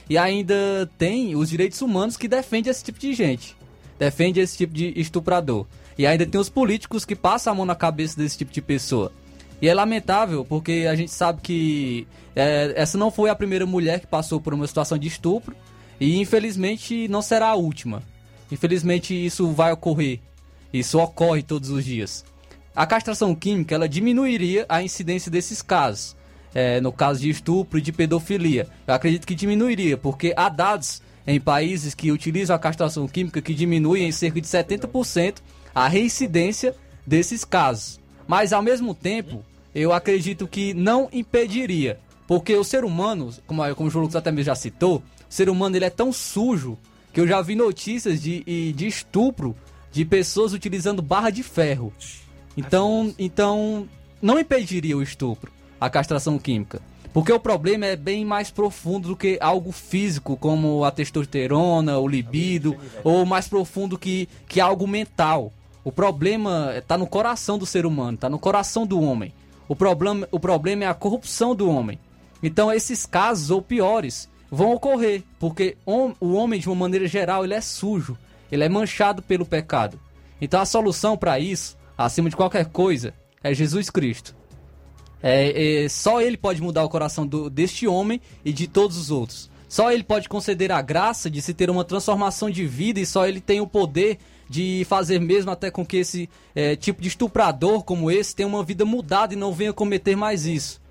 E ainda tem os direitos humanos que defendem esse tipo de gente. Defende esse tipo de estuprador. E ainda tem os políticos que passam a mão na cabeça desse tipo de pessoa. E é lamentável porque a gente sabe que é, essa não foi a primeira mulher que passou por uma situação de estupro e infelizmente não será a última. Infelizmente isso vai ocorrer. Isso ocorre todos os dias. A castração química ela diminuiria a incidência desses casos. É, no caso de estupro e de pedofilia. Eu acredito que diminuiria, porque há dados em países que utilizam a castração química que diminuem em cerca de 70% a reincidência desses casos. Mas ao mesmo tempo, eu acredito que não impediria, porque o ser humano, como, como o João Lucas até mesmo já citou, o ser humano ele é tão sujo que eu já vi notícias de, de estupro de pessoas utilizando barra de ferro. Então, então não impediria o estupro, a castração química. Porque o problema é bem mais profundo do que algo físico, como a testosterona, o libido, ou mais profundo que, que algo mental. O problema está no coração do ser humano, está no coração do homem. O problema, o problema é a corrupção do homem. Então esses casos, ou piores, vão ocorrer, porque o homem, de uma maneira geral, ele é sujo, ele é manchado pelo pecado. Então a solução para isso, acima de qualquer coisa, é Jesus Cristo. É, é, só ele pode mudar o coração do, deste homem e de todos os outros. Só ele pode conceder a graça de se ter uma transformação de vida e só ele tem o poder de fazer mesmo até com que esse é, tipo de estuprador como esse tenha uma vida mudada e não venha cometer mais isso.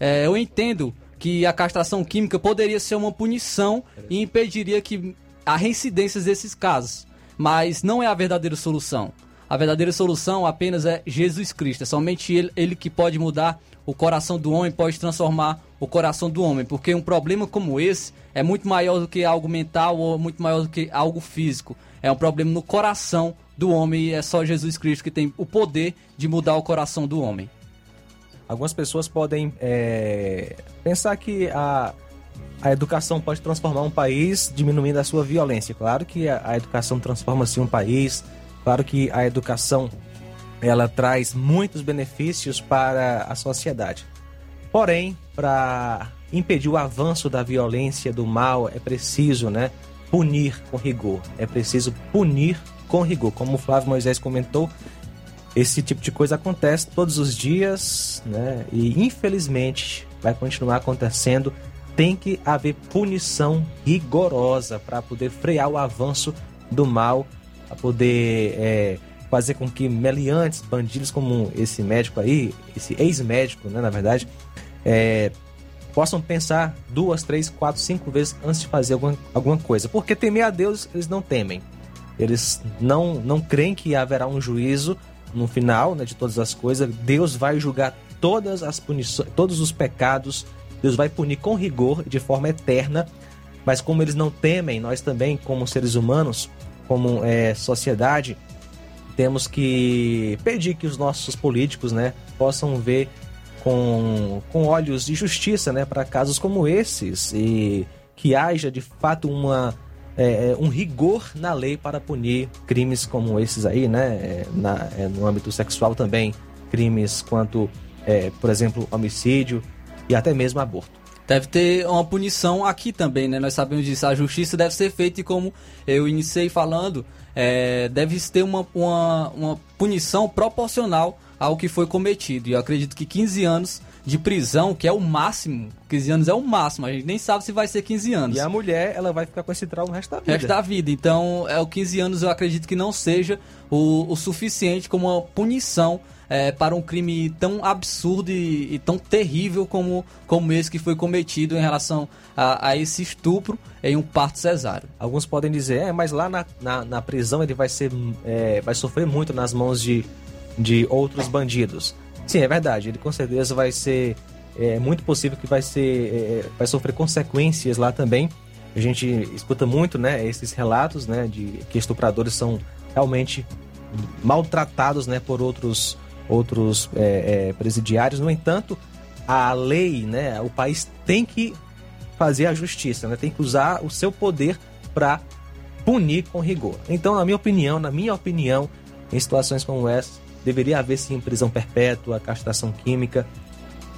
É, eu entendo que a castração química poderia ser uma punição e impediria que a reincidência desses casos, mas não é a verdadeira solução. A verdadeira solução apenas é Jesus Cristo. É somente ele, ele que pode mudar o coração do homem, pode transformar o coração do homem. Porque um problema como esse é muito maior do que algo mental ou muito maior do que algo físico. É um problema no coração do homem e é só Jesus Cristo que tem o poder de mudar o coração do homem. Algumas pessoas podem é, pensar que a, a educação pode transformar um país diminuindo a sua violência. Claro que a, a educação transforma sim um país, Claro que a educação ela traz muitos benefícios para a sociedade. Porém, para impedir o avanço da violência, do mal, é preciso, né, punir com rigor. É preciso punir com rigor. Como o Flávio Moisés comentou, esse tipo de coisa acontece todos os dias, né? E infelizmente vai continuar acontecendo. Tem que haver punição rigorosa para poder frear o avanço do mal a poder é, fazer com que meliantes, bandidos como esse médico aí, esse ex-médico, né, na verdade, é, possam pensar duas, três, quatro, cinco vezes antes de fazer alguma, alguma coisa. Porque temer a Deus eles não temem. Eles não, não creem que haverá um juízo no final né, de todas as coisas. Deus vai julgar todas as punições, todos os pecados. Deus vai punir com rigor, de forma eterna. Mas como eles não temem, nós também, como seres humanos, como é, sociedade, temos que pedir que os nossos políticos né, possam ver com, com olhos de justiça né, para casos como esses e que haja de fato uma, é, é, um rigor na lei para punir crimes como esses aí, né, é, na, é, no âmbito sexual também, crimes quanto, é, por exemplo, homicídio e até mesmo aborto deve ter uma punição aqui também, né? Nós sabemos disso. A justiça deve ser feita e como eu iniciei falando, é, deve ter uma, uma, uma punição proporcional ao que foi cometido. E eu acredito que 15 anos de prisão, que é o máximo, 15 anos é o máximo, a gente nem sabe se vai ser 15 anos. E a mulher, ela vai ficar com esse trauma o resto da vida. Resto da vida. Então, é o 15 anos eu acredito que não seja o, o suficiente como uma punição é, para um crime tão absurdo e, e, tão terrível como, como esse que foi cometido em relação a, a esse estupro em um parto cesáreo. Alguns podem dizer, é, mas lá na, na, na prisão ele vai, ser, é, vai sofrer muito nas mãos de, de outros bandidos. Sim, é verdade, ele com certeza vai ser. É muito possível que vai ser. É, vai sofrer consequências lá também. A gente escuta muito, né, esses relatos, né, de que estupradores são realmente maltratados, né, por outros outros é, é, presidiários. No entanto, a lei, né, o país tem que fazer a justiça, né, tem que usar o seu poder para punir com rigor. Então, na minha opinião, na minha opinião, em situações como essa, deveria haver sim prisão perpétua, castração química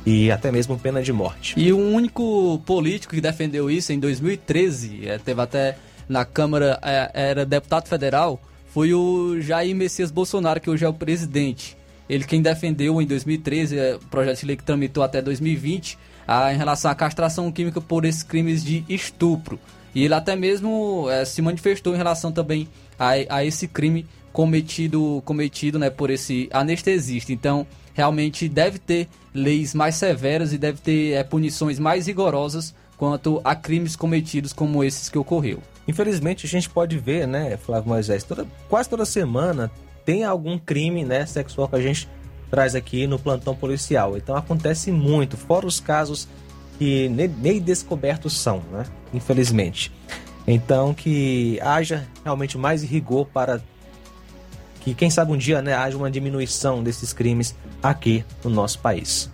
e até mesmo pena de morte. E o único político que defendeu isso em 2013, é, teve até na Câmara, é, era deputado federal, foi o Jair Messias Bolsonaro, que hoje é o presidente. Ele quem defendeu em 2013 é, o projeto de lei que tramitou até 2020 a, em relação à castração química por esses crimes de estupro. E ele até mesmo é, se manifestou em relação também a, a esse crime cometido, cometido né, por esse anestesista. Então, realmente deve ter leis mais severas e deve ter é, punições mais rigorosas quanto a crimes cometidos como esses que ocorreu. Infelizmente, a gente pode ver, né, Flávio Moisés, toda, quase toda semana tem algum crime né, sexual que a gente traz aqui no plantão policial. Então acontece muito, fora os casos que nem descobertos são, né? Infelizmente. Então que haja realmente mais rigor para que quem sabe um dia né, haja uma diminuição desses crimes aqui no nosso país.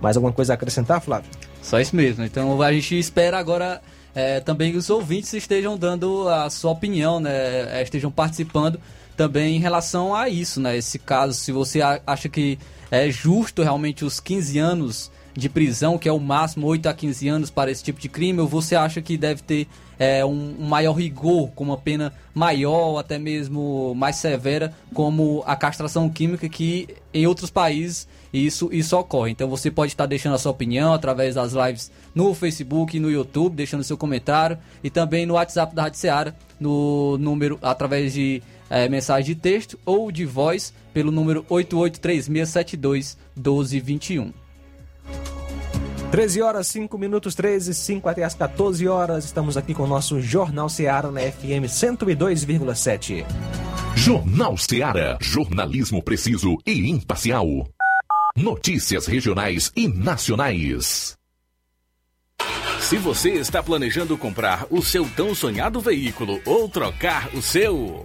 Mais alguma coisa a acrescentar, Flávio? Só isso mesmo. Então a gente espera agora é, também que os ouvintes estejam dando a sua opinião, né? É, estejam participando também em relação a isso, né? Esse caso, se você acha que é justo realmente os 15 anos de prisão, que é o máximo 8 a 15 anos para esse tipo de crime, ou você acha que deve ter é, um, maior rigor, com uma pena maior, até mesmo mais severa, como a castração química, que em outros países isso, isso ocorre. Então você pode estar deixando a sua opinião através das lives no Facebook no YouTube, deixando seu comentário, e também no WhatsApp da Rádio Seara, no número, através de é, mensagem de texto ou de voz, pelo número 883672 1221. 13 horas, 5 minutos, 13, 5 até as 14 horas. Estamos aqui com o nosso Jornal Seara na FM 102,7. Jornal Seara. Jornalismo preciso e imparcial. Notícias regionais e nacionais. Se você está planejando comprar o seu tão sonhado veículo ou trocar o seu.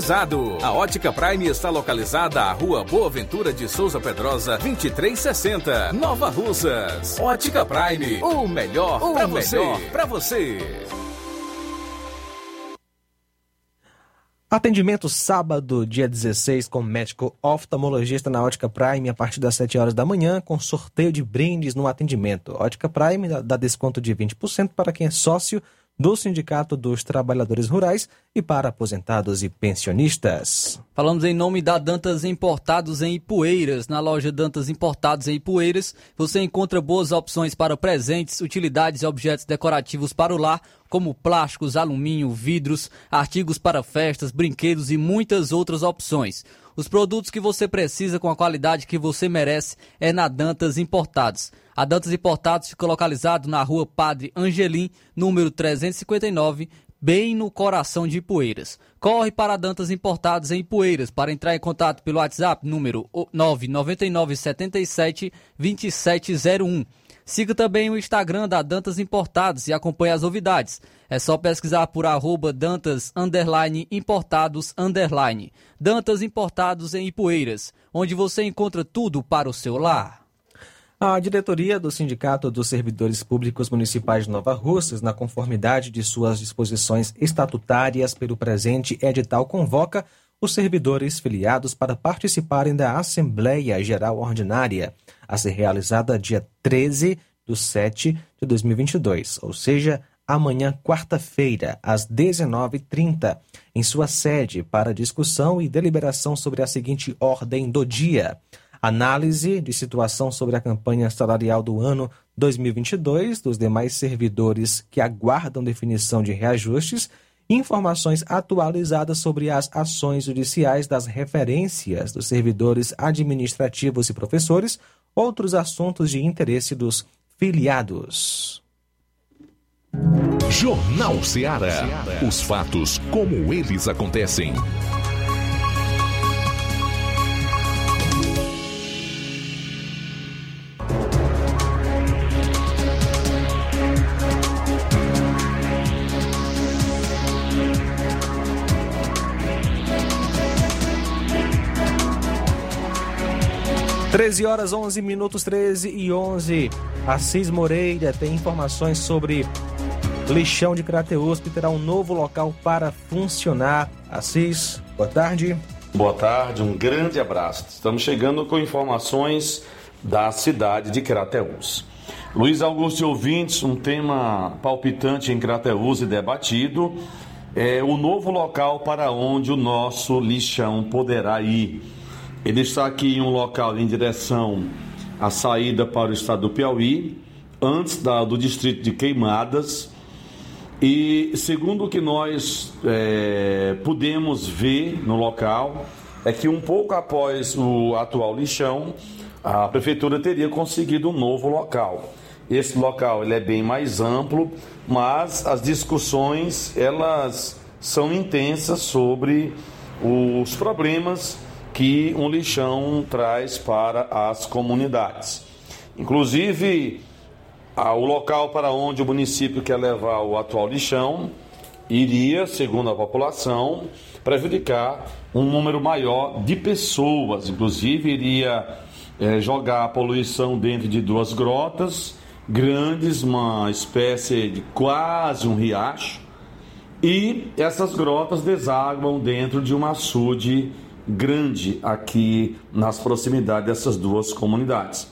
A Ótica Prime está localizada à Rua Boa Ventura de Souza Pedrosa, 2360, Nova Russas. Ótica Prime, o melhor para você. Pra você. Atendimento sábado, dia 16, com médico oftalmologista na Ótica Prime, a partir das 7 horas da manhã, com sorteio de brindes no atendimento. Ótica Prime dá desconto de 20% para quem é sócio do Sindicato dos Trabalhadores Rurais e para aposentados e pensionistas. Falamos em nome da Dantas Importados em Ipueiras. Na loja Dantas Importados em Ipueiras, você encontra boas opções para presentes, utilidades e objetos decorativos para o lar, como plásticos, alumínio, vidros, artigos para festas, brinquedos e muitas outras opções. Os produtos que você precisa com a qualidade que você merece é na Dantas Importados. A Dantas Importados fica localizado na rua Padre Angelim, número 359, bem no coração de Ipueiras. Corre para Dantas Importados em Ipueiras. Para entrar em contato pelo WhatsApp, número 99977 2701. Siga também o Instagram da Dantas Importados e acompanhe as novidades. É só pesquisar por arroba Dantas underline, Importados underline. Dantas Importados em Ipueiras, onde você encontra tudo para o seu lar. A diretoria do Sindicato dos Servidores Públicos Municipais de Nova Russas, na conformidade de suas disposições estatutárias pelo presente edital, convoca os servidores filiados para participarem da Assembleia Geral Ordinária, a ser realizada dia 13 de 7 de 2022, ou seja, amanhã, quarta-feira, às 19h30, em sua sede, para discussão e deliberação sobre a seguinte ordem do dia análise de situação sobre a campanha salarial do ano 2022 dos demais servidores que aguardam definição de reajustes, informações atualizadas sobre as ações judiciais das referências dos servidores administrativos e professores, outros assuntos de interesse dos filiados. Jornal Ceará. Os fatos como eles acontecem. 13 horas 11 minutos 13 e 11. Assis Moreira tem informações sobre lixão de Crateus que terá um novo local para funcionar. Assis, boa tarde. Boa tarde, um grande abraço. Estamos chegando com informações da cidade de Crateus. Luiz Augusto e ouvintes, um tema palpitante em Crateus e debatido é o novo local para onde o nosso lixão poderá ir. Ele está aqui em um local em direção à saída para o estado do Piauí, antes da, do distrito de Queimadas. E segundo o que nós é, pudemos ver no local, é que um pouco após o atual lixão, a prefeitura teria conseguido um novo local. Esse local ele é bem mais amplo, mas as discussões elas são intensas sobre os problemas que um lixão traz para as comunidades. Inclusive, o local para onde o município quer levar o atual lixão iria, segundo a população, prejudicar um número maior de pessoas. Inclusive, iria é, jogar a poluição dentro de duas grotas grandes, uma espécie de quase um riacho, e essas grotas desaguam dentro de um açude grande aqui nas proximidades dessas duas comunidades.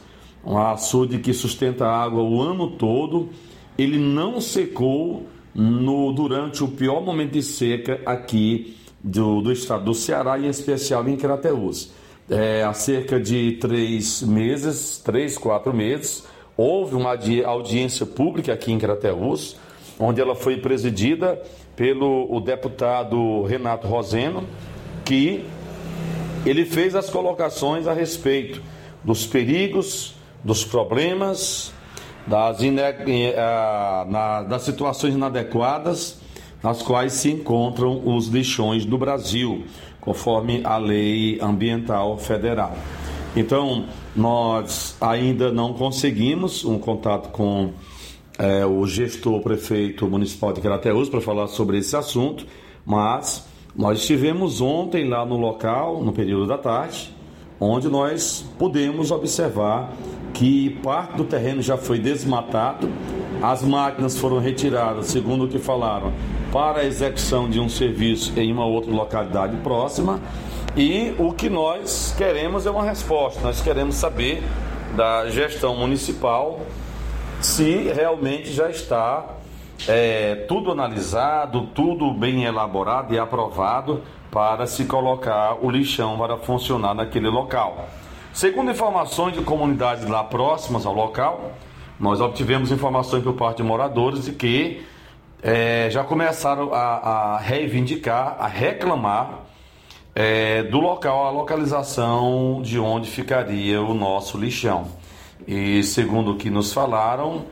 Um açude que sustenta água o ano todo, ele não secou no, durante o pior momento de seca aqui do, do estado do Ceará, em especial em Crateús. É, há cerca de três meses, três, quatro meses, houve uma audiência pública aqui em Crateús, onde ela foi presidida pelo o deputado Renato Roseno, que ele fez as colocações a respeito dos perigos, dos problemas, das, ine... Eh, das situações inadequadas nas quais se encontram os lixões do Brasil, conforme a lei ambiental federal. Então, nós ainda não conseguimos um contato com é, o gestor prefeito municipal de Crateús para falar sobre esse assunto, mas nós estivemos ontem lá no local, no período da tarde, onde nós pudemos observar que parte do terreno já foi desmatado, as máquinas foram retiradas, segundo o que falaram, para a execução de um serviço em uma outra localidade próxima. E o que nós queremos é uma resposta, nós queremos saber da gestão municipal se realmente já está é, tudo analisado, tudo bem elaborado e aprovado para se colocar o lixão para funcionar naquele local. Segundo informações de comunidades lá próximas ao local, nós obtivemos informações por parte de moradores de que é, já começaram a, a, reivindicar, a reclamar é, do local, a localização de onde ficaria o nosso lixão. E segundo o que nos falaram,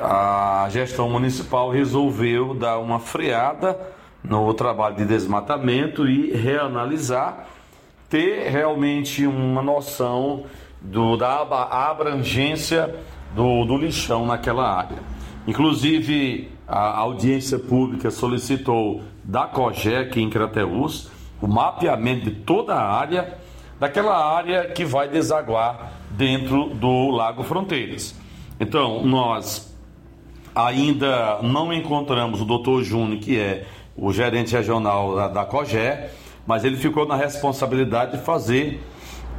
a gestão municipal resolveu dar uma freada no trabalho de desmatamento e reanalisar, ter realmente uma noção do, da abrangência do, do lixão naquela área. Inclusive, a audiência pública solicitou da COGEC em Crateús o mapeamento de toda a área, daquela área que vai desaguar dentro do Lago Fronteiras. Então, nós ainda não encontramos o doutor Júnior, que é o gerente regional da, da mas ele ficou na responsabilidade de fazer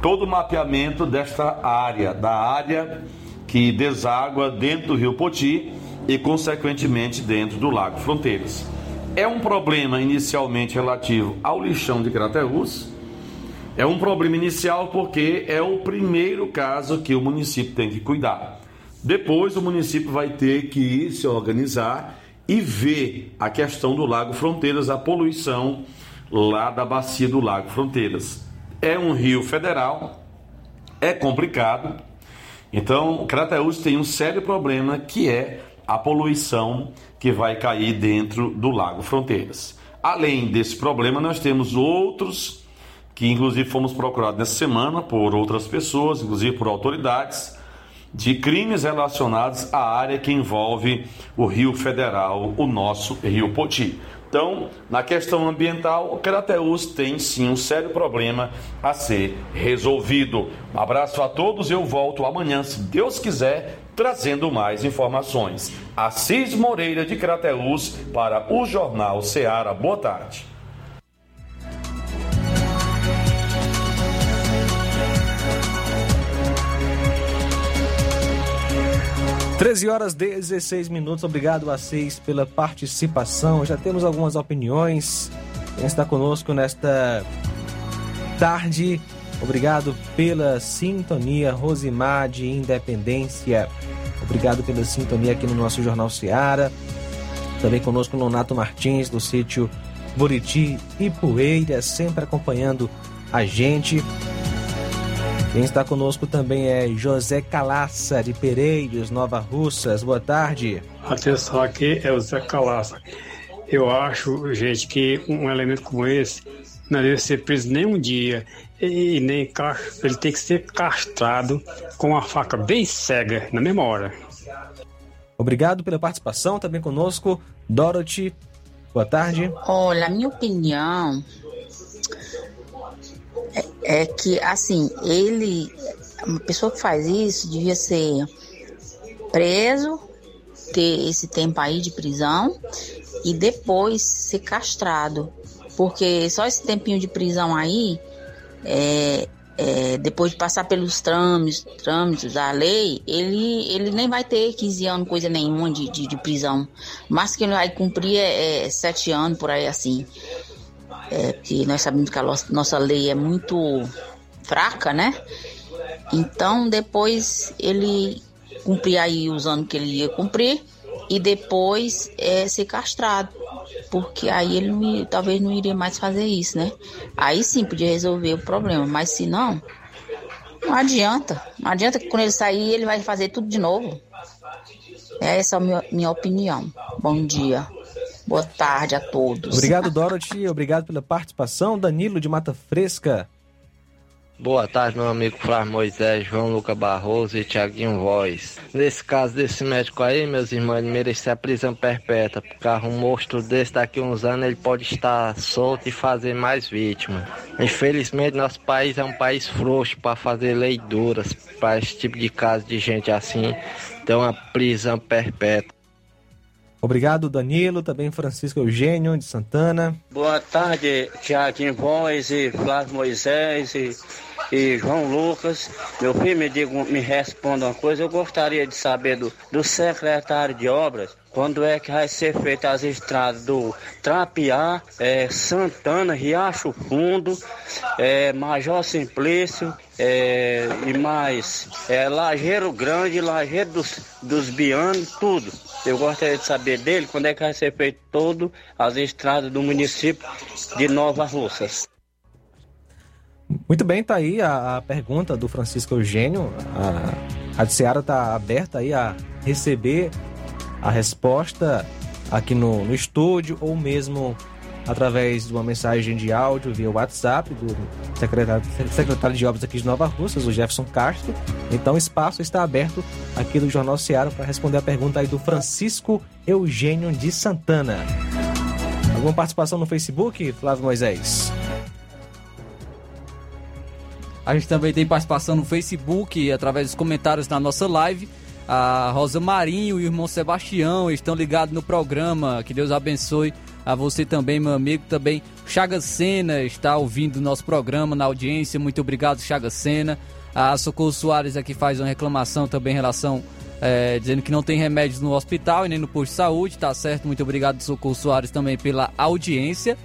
todo o mapeamento desta área, da área que deságua dentro do Rio Poti e, consequentemente, dentro do Lago Fronteiras. É um problema inicialmente relativo ao lixão de Crateús. É um problema inicial porque é o primeiro caso que o município tem que cuidar. Depois o município vai ter que se organizar e ver a questão do Lago Fronteiras, a poluição lá da bacia do Lago Fronteiras. É um rio federal, é complicado. Então, Crateús tem um sério problema que é a poluição que vai cair dentro do Lago Fronteiras. Além desse problema, nós temos outros que inclusive fomos procurados nessa semana por outras pessoas, inclusive por autoridades, de crimes relacionados à área que envolve o Rio Federal, o nosso Rio Poti. Então, na questão ambiental, o Crateus tem sim um sério problema a ser resolvido. Um abraço a todos, eu volto amanhã, se Deus quiser, trazendo mais informações. Assis Moreira de Crateus para o Jornal Ceará. Boa tarde. 13 horas 16 minutos. Obrigado a vocês pela participação. Já temos algumas opiniões. Quem está conosco nesta tarde. Obrigado pela sintonia, Rosimar de Independência. Obrigado pela sintonia aqui no nosso Jornal Seara. Também conosco Nonato Martins, do sítio Buriti e Poeira, sempre acompanhando a gente. Quem está conosco também é José Calaça, de Pereiros, Nova Russas. Boa tarde. Atenção, aqui é o Zé Calaça. Eu acho, gente, que um elemento como esse não deve ser preso nem um dia e nem ele tem que ser castrado com uma faca bem cega na mesma hora. Obrigado pela participação. Também conosco, Dorothy. Boa tarde. Olha, a minha opinião é, que, assim, ele, uma pessoa que faz isso devia ser preso, ter esse tempo aí de prisão e depois ser castrado. Porque só esse tempinho de prisão aí, é, é, depois de passar pelos trâmites, trâmites da lei, ele, ele nem vai ter 15 anos, coisa nenhuma de, de, de prisão. Mas que ele vai cumprir é, é 7 anos, por aí assim é, porque nós sabemos que a nossa lei é muito fraca, né? Então depois ele cumprir aí os anos que ele ia cumprir e depois é, ser castrado. Porque aí ele não, talvez não iria mais fazer isso, né? Aí sim podia resolver o problema, mas se não, não adianta. Não adianta que quando ele sair ele vai fazer tudo de novo. Essa é a minha, minha opinião. Bom dia. Boa tarde a todos. Obrigado, Dorothy. Obrigado pela participação. Danilo de Mata Fresca. Boa tarde, meu amigo Flávio Moisés, João Luca Barroso e Tiaguinho Voz. Nesse caso desse médico aí, meus irmãos, ele merece a prisão perpétua, porque um monstro desse daqui a uns anos ele pode estar solto e fazer mais vítimas. Infelizmente, nosso país é um país frouxo para fazer leis duras para esse tipo de caso de gente assim. Então, uma prisão perpétua. Obrigado, Danilo, também Francisco Eugênio de Santana. Boa tarde, Tiaguinho Voz e Flávio Moisés e, e, João Lucas. Meu filho, me, diga, me responda uma coisa. Eu gostaria de saber do, do secretário de obras quando é que vai ser feita as estradas do Trapiá, é, Santana, Riacho Fundo, é, Major Simplício é, e mais é, Lajeiro Grande, Lajeiro dos, dos Bianos, tudo. Eu gostaria de saber dele quando é que vai ser feito todo as estradas do município de Nova Russas. Muito bem, tá aí a, a pergunta do Francisco Eugênio. A, a Seara está aberta aí a receber a resposta aqui no, no estúdio ou mesmo através de uma mensagem de áudio via WhatsApp do secretário, secretário de Obras aqui de Nova Russas, o Jefferson Castro. Então o espaço está aberto aqui do Jornal Seara para responder a pergunta aí do Francisco Eugênio de Santana. Alguma participação no Facebook, Flávio Moisés? A gente também tem participação no Facebook, através dos comentários na nossa live. A Rosa Marinho e o irmão Sebastião estão ligados no programa. Que Deus abençoe a você também, meu amigo. Também Chagas Sena está ouvindo o nosso programa na audiência. Muito obrigado, Chagas Sena. A Socorro Soares aqui faz uma reclamação também em relação, é, dizendo que não tem remédios no hospital e nem no posto de saúde. Tá certo, muito obrigado, Socorro Soares, também pela audiência.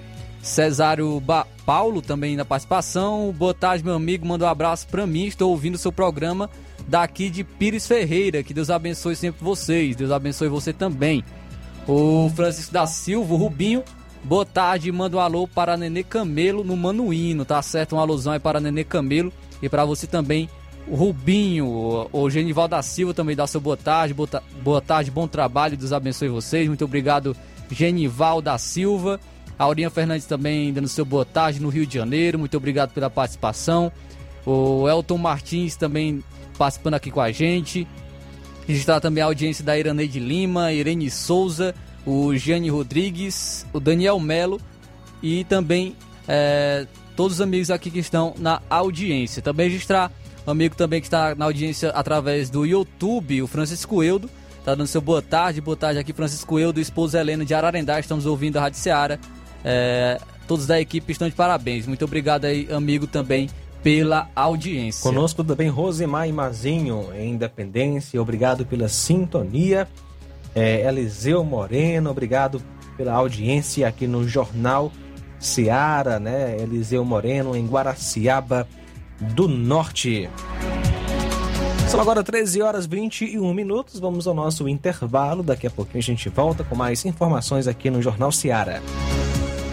Cesário ba Paulo também na participação. Boa tarde, meu amigo. Manda um abraço para mim. Estou ouvindo o seu programa daqui de Pires Ferreira. Que Deus abençoe sempre vocês. Deus abençoe você também. O Francisco da Silva, o Rubinho. Boa tarde, manda um alô para Nenê Camelo no Manuíno, tá certo? Uma alusão aí para Nenê Camelo e para você também, o Rubinho, o Genival da Silva também dá seu boa tarde, boa, boa tarde, bom trabalho, Deus abençoe vocês. Muito obrigado, Genival da Silva. Aurinha Fernandes também dando seu boa tarde no Rio de Janeiro, muito obrigado pela participação. O Elton Martins também participando aqui com a gente. Registrar também a audiência da Iraneide Lima, Irene Souza, o Gianni Rodrigues, o Daniel Melo e também é, todos os amigos aqui que estão na audiência. Também registrar o amigo também que está na audiência através do YouTube, o Francisco Eudo, está dando seu boa tarde, boa tarde aqui, Francisco Eudo, esposa Helena de Ararendá, estamos ouvindo a Rádio Seara. É, todos da equipe estão de parabéns. Muito obrigado aí, amigo, também pela audiência. Conosco também Rosemar Mazinho, em Independência. Obrigado pela sintonia. É, Eliseu Moreno, obrigado pela audiência aqui no Jornal Seara, né? Eliseu Moreno, em Guaraciaba do Norte. São agora 13 horas 21 minutos. Vamos ao nosso intervalo. Daqui a pouquinho a gente volta com mais informações aqui no Jornal Seara.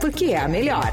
porque é a melhor.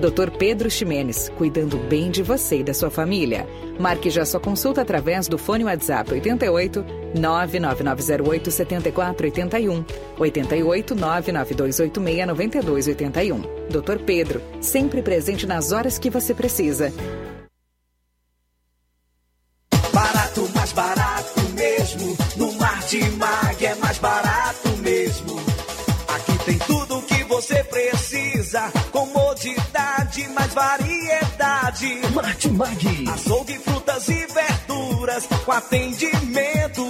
Dr. Pedro Ximenes, cuidando bem de você e da sua família. Marque já sua consulta através do fone WhatsApp 88 99908 7481 88 99286 9281. Dr. Pedro, sempre presente nas horas que você precisa. Barato, mais barato mesmo. No Martimag é mais barato mesmo. Aqui tem tudo o que você precisa. Comodidade, variedade. Martimag. Açougue, frutas e verduras com atendimento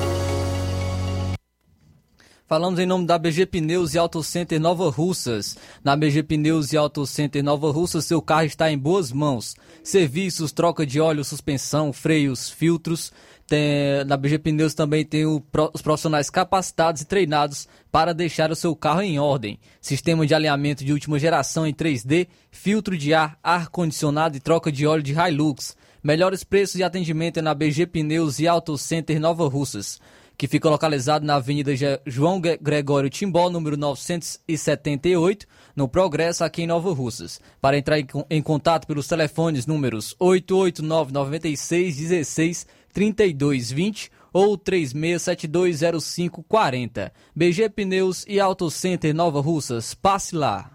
Falamos em nome da BG Pneus e Auto Center Nova Russas. Na BG Pneus e Auto Center Nova Russas, seu carro está em boas mãos. Serviços, troca de óleo, suspensão, freios, filtros. Tem, na BG Pneus também tem o, os profissionais capacitados e treinados para deixar o seu carro em ordem. Sistema de alinhamento de última geração em 3D, filtro de ar, ar-condicionado e troca de óleo de Hilux. Melhores preços e atendimento é na BG Pneus e Auto Center Nova Russas que fica localizado na Avenida João Gregório Timbó, número 978, no Progresso, aqui em Nova Russas. Para entrar em contato pelos telefones números 889 96 16 3220 ou 36720540. BG Pneus e Auto Center Nova Russas. Passe lá.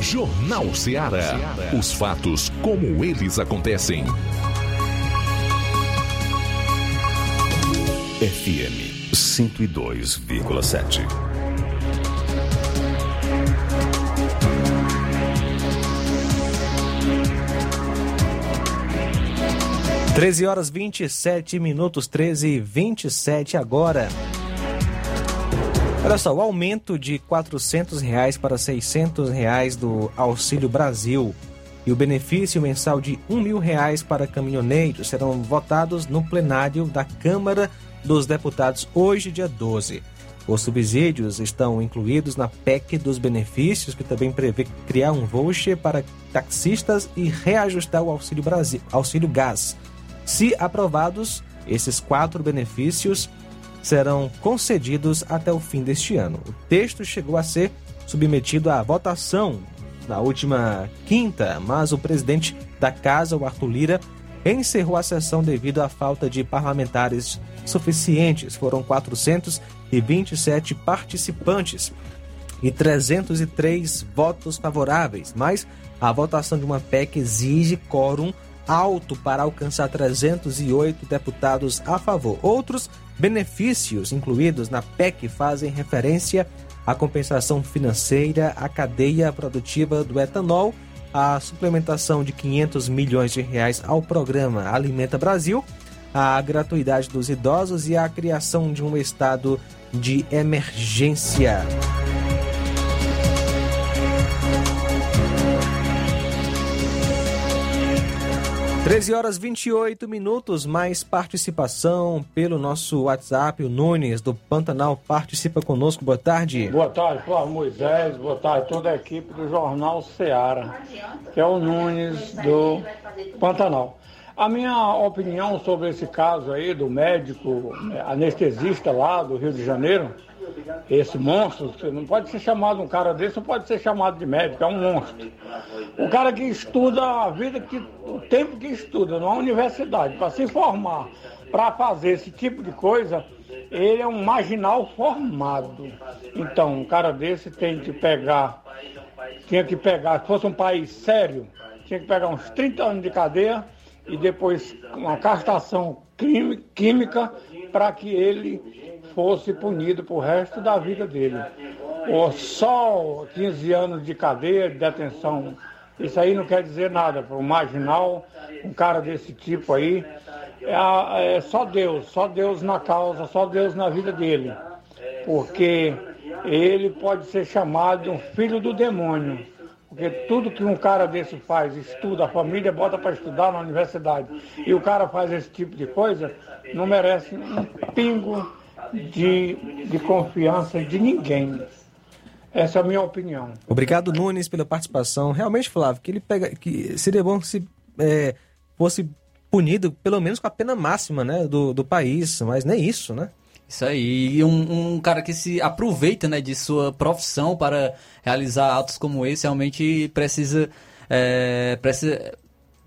Jornal Ceará. Os fatos como eles acontecem. FM 102,7. Treze horas vinte e sete minutos, treze e vinte e sete agora. Olha só, o aumento de quatrocentos reais para seiscentos reais do Auxílio Brasil e o benefício mensal de um mil reais para caminhoneiros serão votados no plenário da Câmara dos Deputados hoje, dia 12. Os subsídios estão incluídos na PEC dos benefícios, que também prevê criar um voucher para taxistas e reajustar o Auxílio Brasil, Auxílio Gás. Se aprovados, esses quatro benefícios serão concedidos até o fim deste ano. O texto chegou a ser submetido à votação na última quinta, mas o presidente da casa, o Arthur Lira, encerrou a sessão devido à falta de parlamentares suficientes. Foram 427 participantes e 303 votos favoráveis, mas a votação de uma PEC exige quórum alto para alcançar 308 deputados a favor. Outros benefícios incluídos na PEC fazem referência à compensação financeira, à cadeia produtiva do etanol, a suplementação de 500 milhões de reais ao programa Alimenta Brasil, a gratuidade dos idosos e a criação de um estado de emergência. Treze horas 28 minutos, mais participação pelo nosso WhatsApp. O Nunes do Pantanal participa conosco. Boa tarde. Boa tarde, Flávio Moisés. Boa tarde, toda a equipe do Jornal Ceará, que é o Nunes do Pantanal. A minha opinião sobre esse caso aí do médico né, anestesista lá do Rio de Janeiro, esse monstro, não pode ser chamado um cara desse, não pode ser chamado de médico, é um monstro. O cara que estuda a vida, que, o tempo que estuda numa universidade, para se formar, para fazer esse tipo de coisa, ele é um marginal formado. Então, um cara desse tem que pegar, tinha que pegar, se fosse um país sério, tinha que pegar uns 30 anos de cadeia e depois uma castração química para que ele fosse punido para o resto da vida dele. Ou só 15 anos de cadeia, de detenção, isso aí não quer dizer nada para um marginal, um cara desse tipo aí. É, é só Deus, só Deus na causa, só Deus na vida dele. Porque ele pode ser chamado de um filho do demônio porque tudo que um cara desse faz, estuda, a família bota para estudar na universidade, e o cara faz esse tipo de coisa, não merece um pingo de, de confiança de ninguém. Essa é a minha opinião. Obrigado, Nunes, pela participação. Realmente, Flávio, que ele pega. que seria bom que se é, fosse punido pelo menos com a pena máxima né, do, do país, mas nem isso, né? Isso aí, e um, um, cara que se aproveita né, de sua profissão para realizar atos como esse, realmente precisa, é, precisa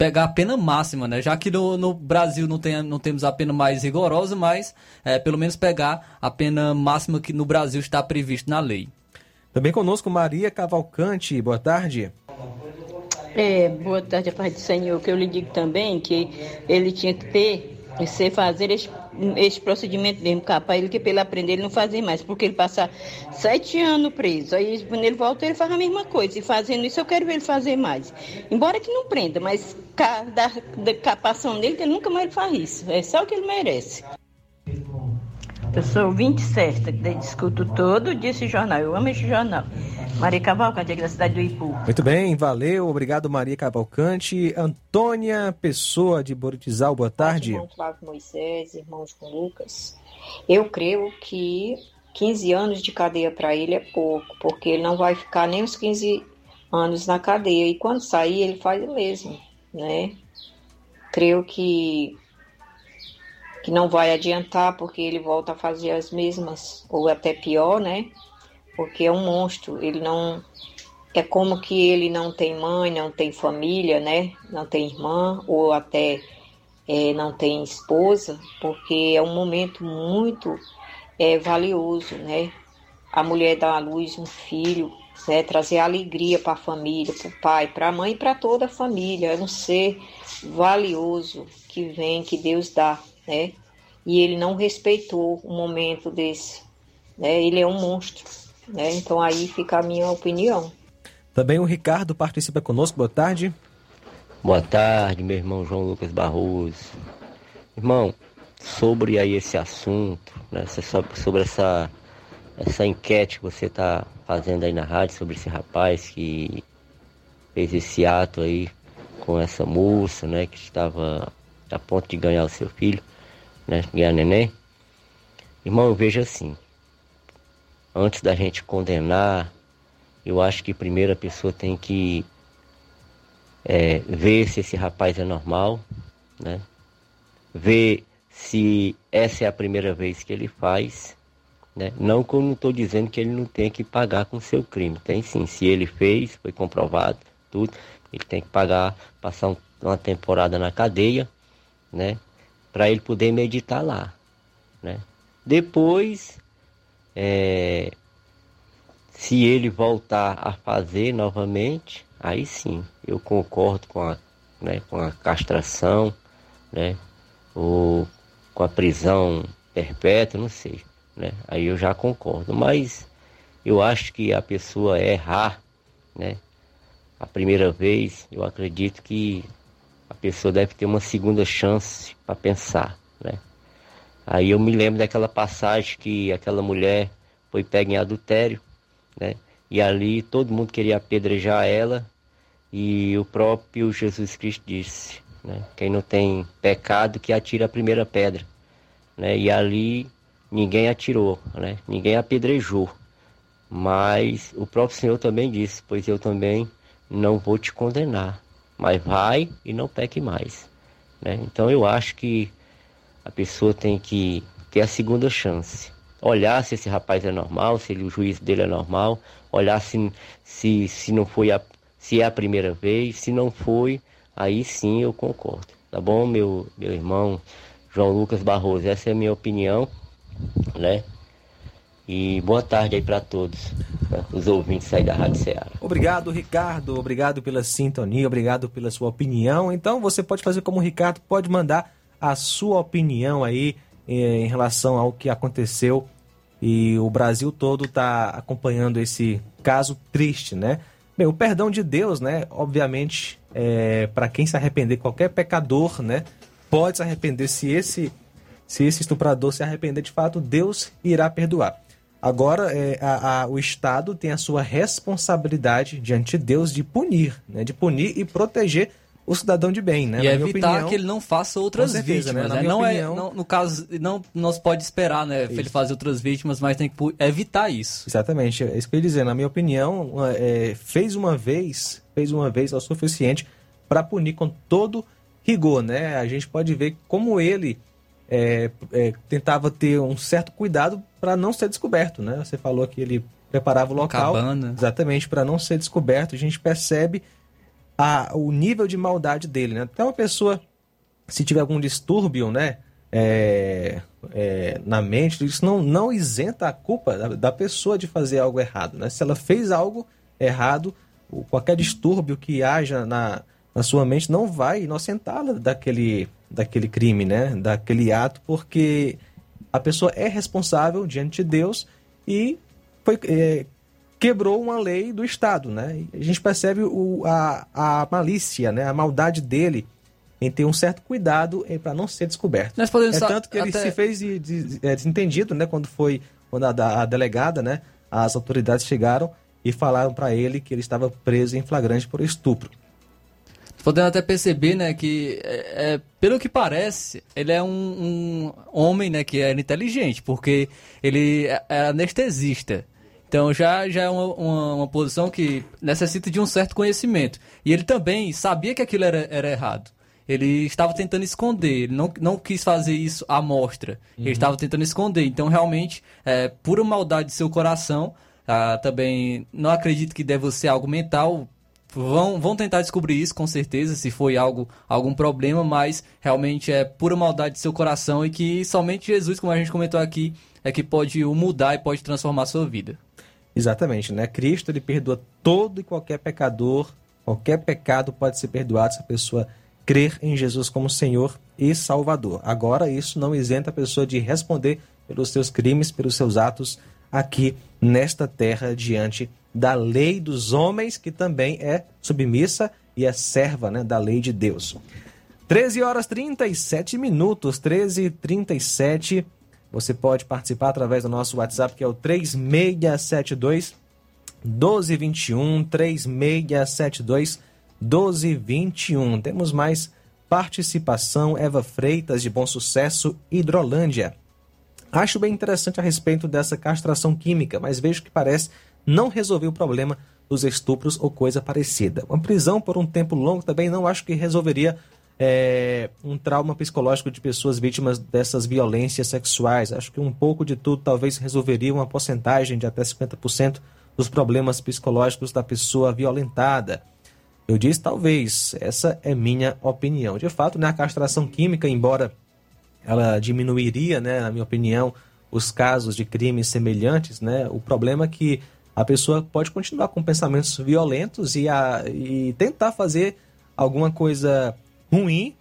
pegar a pena máxima, né? Já que no, no Brasil não, tem, não temos a pena mais rigorosa, mas é, pelo menos pegar a pena máxima que no Brasil está previsto na lei. Também conosco Maria Cavalcante, boa tarde. É, boa tarde, a paz do Senhor, que eu lhe digo também que ele tinha que ter, ser fazer esse procedimento mesmo, para ele que para ele aprender ele não fazer mais, porque ele passa sete anos preso, aí quando ele volta ele faz a mesma coisa, e fazendo isso eu quero ver ele fazer mais. Embora que não prenda, mas da capação dele, ele nunca mais faz isso, é só o que ele merece. Eu sou ouvinte certa, que discuto todo dia esse jornal, eu amo esse jornal. Maria Cavalcante, aqui da cidade do Ipu. Muito bem, valeu, obrigado Maria Cavalcante. Antônia Pessoa de Boritizal, boa tarde. Irmão Flávio Moisés, irmãos com Lucas. Eu creio que 15 anos de cadeia para ele é pouco, porque ele não vai ficar nem os 15 anos na cadeia. E quando sair, ele faz o mesmo, né? Creio que que não vai adiantar porque ele volta a fazer as mesmas ou até pior, né? porque é um monstro. Ele não. É como que ele não tem mãe, não tem família, né? Não tem irmã, ou até é, não tem esposa, porque é um momento muito é, valioso, né? A mulher dá à luz um filho, né? trazer alegria para a família, para o pai, para a mãe e para toda a família. É um ser valioso que vem, que Deus dá, né? E ele não respeitou um momento desse. Né? Ele é um monstro. Né? Então aí fica a minha opinião. Também o Ricardo participa conosco. Boa tarde. Boa tarde, meu irmão João Lucas Barroso. Irmão, sobre aí esse assunto, né, sobre essa, essa enquete que você está fazendo aí na rádio sobre esse rapaz que fez esse ato aí com essa moça, né, que estava a ponto de ganhar o seu filho, né, ganhar neném. Irmão, eu vejo assim, antes da gente condenar, eu acho que primeiro a pessoa tem que é, ver se esse rapaz é normal, né? Ver se essa é a primeira vez que ele faz, né? Não que eu não estou dizendo que ele não tem que pagar com seu crime, tem sim. Se ele fez, foi comprovado, tudo, ele tem que pagar, passar um, uma temporada na cadeia, né? Para ele poder meditar lá, né? Depois é, se ele voltar a fazer novamente, aí sim, eu concordo com a, né, com a castração, né, ou com a prisão perpétua, não sei, né, aí eu já concordo. Mas eu acho que a pessoa errar, né, a primeira vez, eu acredito que a pessoa deve ter uma segunda chance para pensar, né. Aí eu me lembro daquela passagem que aquela mulher foi pega em adultério, né? E ali todo mundo queria apedrejar ela e o próprio Jesus Cristo disse, né? Quem não tem pecado que atira a primeira pedra, né? E ali ninguém atirou, né? Ninguém apedrejou. Mas o próprio Senhor também disse, pois eu também não vou te condenar, mas vai e não peque mais. Né? Então eu acho que a pessoa tem que ter a segunda chance. Olhar se esse rapaz é normal, se ele, o juízo dele é normal, olhar se, se, se não foi a, se é a primeira vez, se não foi, aí sim eu concordo. Tá bom, meu, meu irmão João Lucas Barroso? Essa é a minha opinião, né? E boa tarde aí para todos, né? os ouvintes aí da Rádio Ceará. Obrigado, Ricardo. Obrigado pela sintonia, obrigado pela sua opinião. Então você pode fazer como o Ricardo, pode mandar a sua opinião aí eh, em relação ao que aconteceu e o Brasil todo está acompanhando esse caso triste, né? Bem, o perdão de Deus, né? Obviamente, é, para quem se arrepender, qualquer pecador, né? Pode se arrepender se esse se esse estuprador se arrepender de fato, Deus irá perdoar. Agora, é, a, a, o Estado tem a sua responsabilidade diante de Deus de punir, né? de punir e proteger o cidadão de bem, né? E Na evitar minha opinião, que ele não faça outras certeza, né? vítimas, né? minha Não é, opinião- não- no caso, não, se pode esperar, né? Ele fazer outras vítimas, mas tem que evitar isso. Exatamente, é isso que eu ia dizer. Na minha opinião, uma- é, fez uma vez, fez uma vez é o suficiente para punir com todo rigor, né? A gente pode ver como ele é, é, tentava ter um certo cuidado para não ser descoberto, né? Você falou que ele preparava o local, Cabana. exatamente para não ser descoberto. A gente percebe a, o nível de maldade dele, né? Até uma pessoa, se tiver algum distúrbio, né? é, é, na mente, isso não, não isenta a culpa da, da pessoa de fazer algo errado, né? Se ela fez algo errado, qualquer distúrbio que haja na, na sua mente não vai inocentá-la daquele, daquele crime, né? Daquele ato, porque a pessoa é responsável diante de Deus e foi, é, quebrou uma lei do Estado, né? A gente percebe o, a, a malícia, né? A maldade dele em ter um certo cuidado para não ser descoberto. Nós podemos é tanto que ele até- se fez de- de- é, desentendido, né? Quando foi quando a, a delegada, né? As autoridades chegaram e falaram para ele que ele estava preso em flagrante por estupro. Podendo até perceber, né, que é, é, pelo que parece, ele é um, um homem, né, que era inteligente, porque ele é é anestesista. Então já, já é uma, uma, uma posição que necessita de um certo conhecimento. E ele também sabia que aquilo era, era errado. Ele estava tentando esconder, ele não, não quis fazer isso à mostra. Uhum. Ele estava tentando esconder. Então, realmente, é, pura maldade de seu coração. Ah, também não acredito que deva ser algo mental. Vão, vão tentar descobrir isso, com certeza, se foi algo, algum problema, mas realmente é pura maldade de seu coração e que somente Jesus, como a gente comentou aqui, é que pode o mudar e pode transformar a sua vida. Exatamente, né? Cristo ele perdoa todo e qualquer pecador, qualquer pecado pode ser perdoado se a pessoa crer em Jesus como Senhor e Salvador. Agora, isso não isenta a pessoa de responder pelos seus crimes, pelos seus atos aqui nesta terra diante da lei dos homens, que também é submissa e é serva né, da lei de Deus. 13 horas 37 minutos, 13 e 37 Você pode participar através do nosso WhatsApp, que é o 3672 1221, 3672 1221. Temos mais participação. Eva Freitas, de Bom Sucesso, Hidrolândia. Acho bem interessante a respeito dessa castração química, mas vejo que parece não resolver o problema dos estupros ou coisa parecida. Uma prisão por um tempo longo também não acho que resolveria é, um trauma psicológico de pessoas vítimas dessas violências sexuais. Acho que um pouco de tudo talvez resolveria uma porcentagem de até 50% dos problemas psicológicos da pessoa violentada. Eu disse talvez, essa é minha opinião. De fato, né, a castração química, embora ela diminuiria, né, na minha opinião, os casos de crimes semelhantes, né, o problema é que a pessoa pode continuar com pensamentos violentos e, a, e tentar fazer alguma coisa ruim,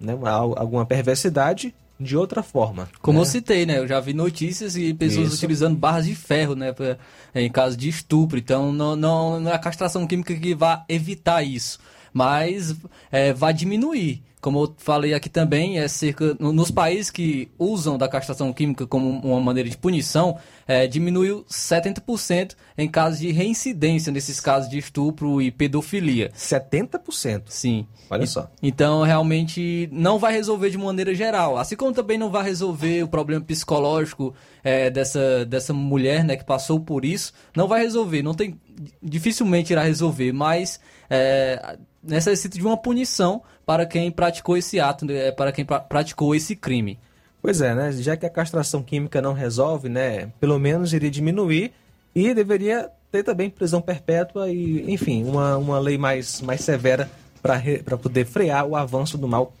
né, al- alguma perversidade de outra forma. Como né? eu citei, né? Eu já vi notícias e pessoas Isso. utilizando barras de ferro, né? pra- em caso de estupro. Então, não, não, não é a castração química que vai evitar isso. Mas é, vai diminuir. Como eu falei aqui também, é cerca. no- Nos países que usam da castração química como uma maneira de punição, é, diminuiu 70% em casos de reincidência nesses casos de estupro e pedofilia. 70%? Sim. Olha E- só. Então, realmente, não vai resolver de maneira geral. Assim como também não vai resolver o problema psicológico é, dessa, dessa mulher né, que passou por isso. Não vai resolver. Não tem, dificilmente irá resolver, mas é, necessita de uma punição para quem praticou esse ato, né, para quem pra, praticou esse crime. Pois é, né? Já que a castração química não resolve, né? Pelo menos iria diminuir e deveria ter também prisão perpétua e, enfim, uma, uma lei mais, mais severa para poder frear o avanço do mal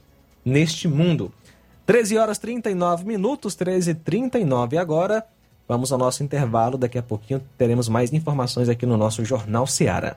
neste mundo. 13 horas 39 minutos, 13 e 39 agora. Vamos ao nosso intervalo. Daqui a pouquinho teremos mais informações aqui no nosso Jornal Seara.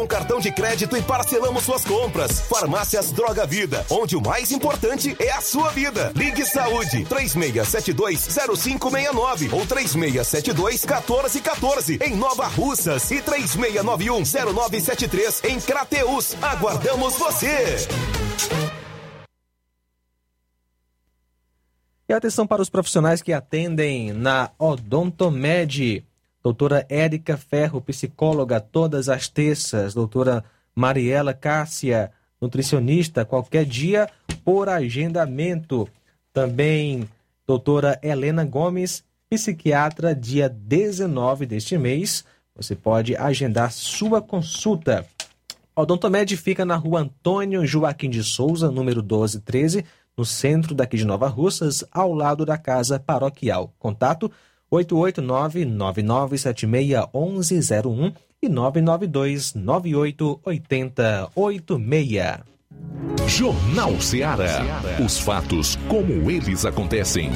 cartão de crédito e parcelamos suas compras. Farmácias Droga Vida, onde o mais importante é a sua vida. Ligue Saúde 36720569 ou 36721414 em Nova Russas e 36910973 em Crateus. Aguardamos você. E atenção para os profissionais que atendem na Odontomed. Doutora Érica Ferro, psicóloga, todas as terças. Doutora Mariela Cássia, nutricionista, qualquer dia por agendamento. Também doutora Helena Gomes, psiquiatra, dia 19 deste mês. Você pode agendar sua consulta. Odontomed fica na rua Antônio Joaquim de Souza, número 1213, no centro daqui de Nova Russas, ao lado da casa paroquial. Contato 889-9976-1101 e 992-988086. Jornal Seara. Os fatos como eles acontecem.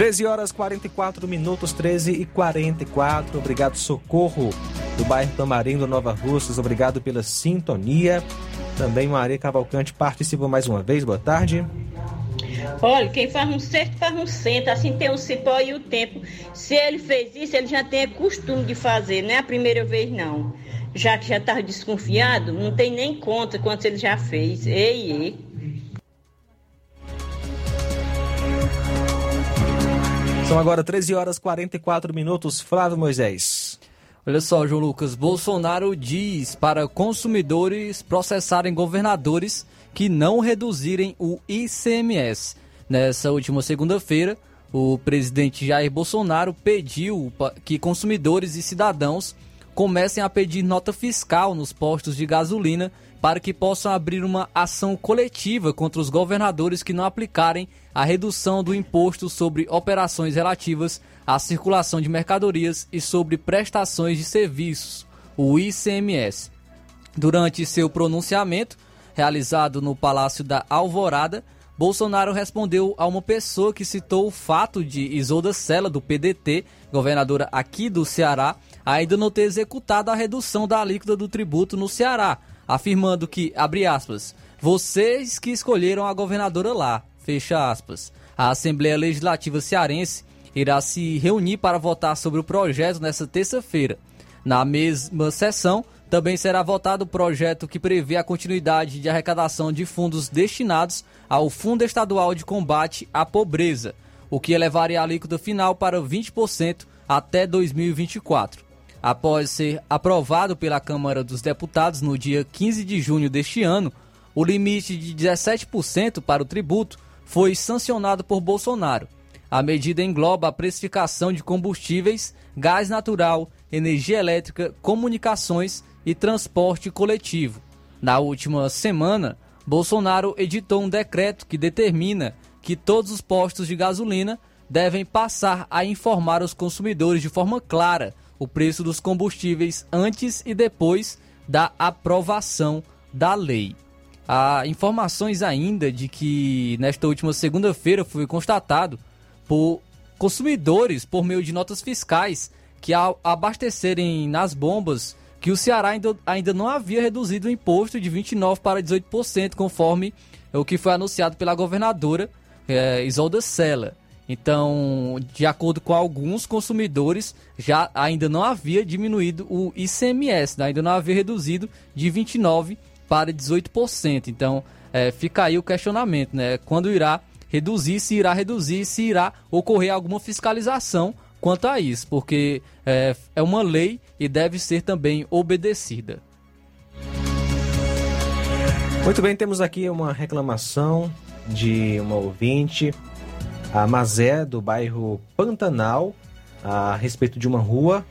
13 horas 44 minutos, 13 e 44. Obrigado, Socorro, do bairro Tamarindo, Nova Russas. Obrigado pela sintonia. Também Maria Cavalcante participa mais uma vez. Boa tarde. Olha, quem faz um certo faz um centro, assim tem o cipó e o tempo. Se ele fez isso, ele já tem costume de fazer, não é a primeira vez não. Já que já estava desconfiado, não tem nem conta quanto ele já fez. Ei, ei. São agora 13 horas 44 minutos. Flávio Moisés. Olha só, João Lucas. Bolsonaro diz para consumidores processarem governadores que não reduzirem o ICMS. Nessa última segunda-feira, o presidente Jair Bolsonaro pediu que consumidores e cidadãos comecem a pedir nota fiscal nos postos de gasolina para que possam abrir uma ação coletiva contra os governadores que não aplicarem a redução do imposto sobre operações relativas à circulação de mercadorias e sobre prestações de serviços, o ICMS. Durante seu pronunciamento, realizado no Palácio da Alvorada, Bolsonaro respondeu a uma pessoa que citou o fato de Isolda Sela, do PDT, governadora aqui do Ceará, ainda não ter executado a redução da alíquota do tributo no Ceará, afirmando que, abre aspas, vocês que escolheram a governadora lá, fecha aspas. A Assembleia Legislativa Cearense irá se reunir para votar sobre o projeto nesta terça-feira. Na mesma sessão, também será votado o projeto que prevê a continuidade de arrecadação de fundos destinados ao Fundo Estadual de Combate à Pobreza, o que elevaria a alíquota final para 20% até 2024 após ser aprovado pela Câmara dos Deputados no dia 15 de junho deste ano, o limite de 17% para o tributo foi sancionado por Bolsonaro. A medida engloba a precificação de combustíveis, gás natural, energia elétrica, comunicações e transporte coletivo. Na última semana, Bolsonaro editou um decreto que determina que todos os postos de gasolina devem passar a informar os consumidores de forma clara o preço dos combustíveis antes e depois da aprovação da lei. Há informações ainda de que nesta última segunda-feira foi constatado por consumidores por meio de notas fiscais que ao abastecerem nas bombas que o Ceará ainda, ainda não havia reduzido o imposto de 29% para 18%, conforme o que foi anunciado pela governadora é, Isolda Sela. Então, de acordo com alguns consumidores, já ainda não havia diminuído o ICMS, né? ainda não havia reduzido de 29% para 18%. Então, é, fica aí o questionamento, né? Quando irá reduzir, se irá reduzir, se irá ocorrer alguma fiscalização quanto a isso, porque é, é uma lei e deve ser também obedecida. Muito bem, temos aqui uma reclamação de uma ouvinte a Mazé, do bairro Pantanal, a respeito de uma rua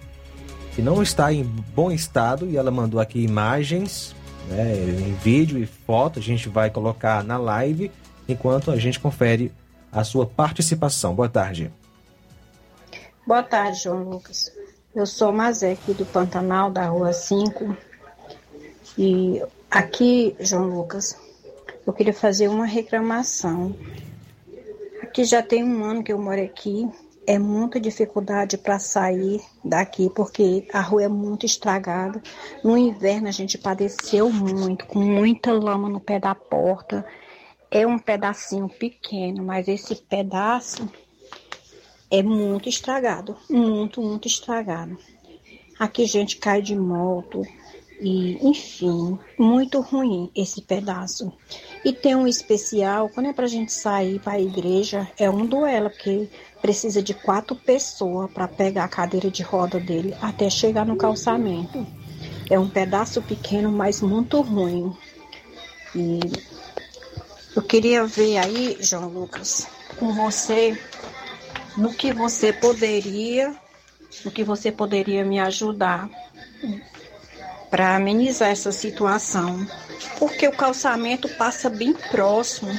que não está em bom estado e ela mandou aqui imagens né, em vídeo e foto. A gente vai colocar na live enquanto a gente confere a sua participação. Boa tarde. Boa tarde, João Lucas. Eu sou Mazé aqui do Pantanal, da Rua 5. E aqui, João Lucas, eu queria fazer uma reclamação Aqui já tem um ano que eu moro aqui. É muita dificuldade para sair daqui, porque a rua é muito estragada. No inverno a gente padeceu muito, com muita lama no pé da porta. É um pedacinho pequeno, mas esse pedaço é muito estragado. Muito, muito estragado. Aqui gente cai de moto, e enfim, muito ruim esse pedaço. E tem um especial, quando é para a gente sair para a igreja, é um duelo, porque precisa de quatro pessoas para pegar a cadeira de roda dele até chegar no calçamento. É um pedaço pequeno, mas muito ruim. E eu queria ver aí, João Lucas, com você, no que você poderia, no que você poderia me ajudar para amenizar essa situação porque o calçamento passa bem próximo.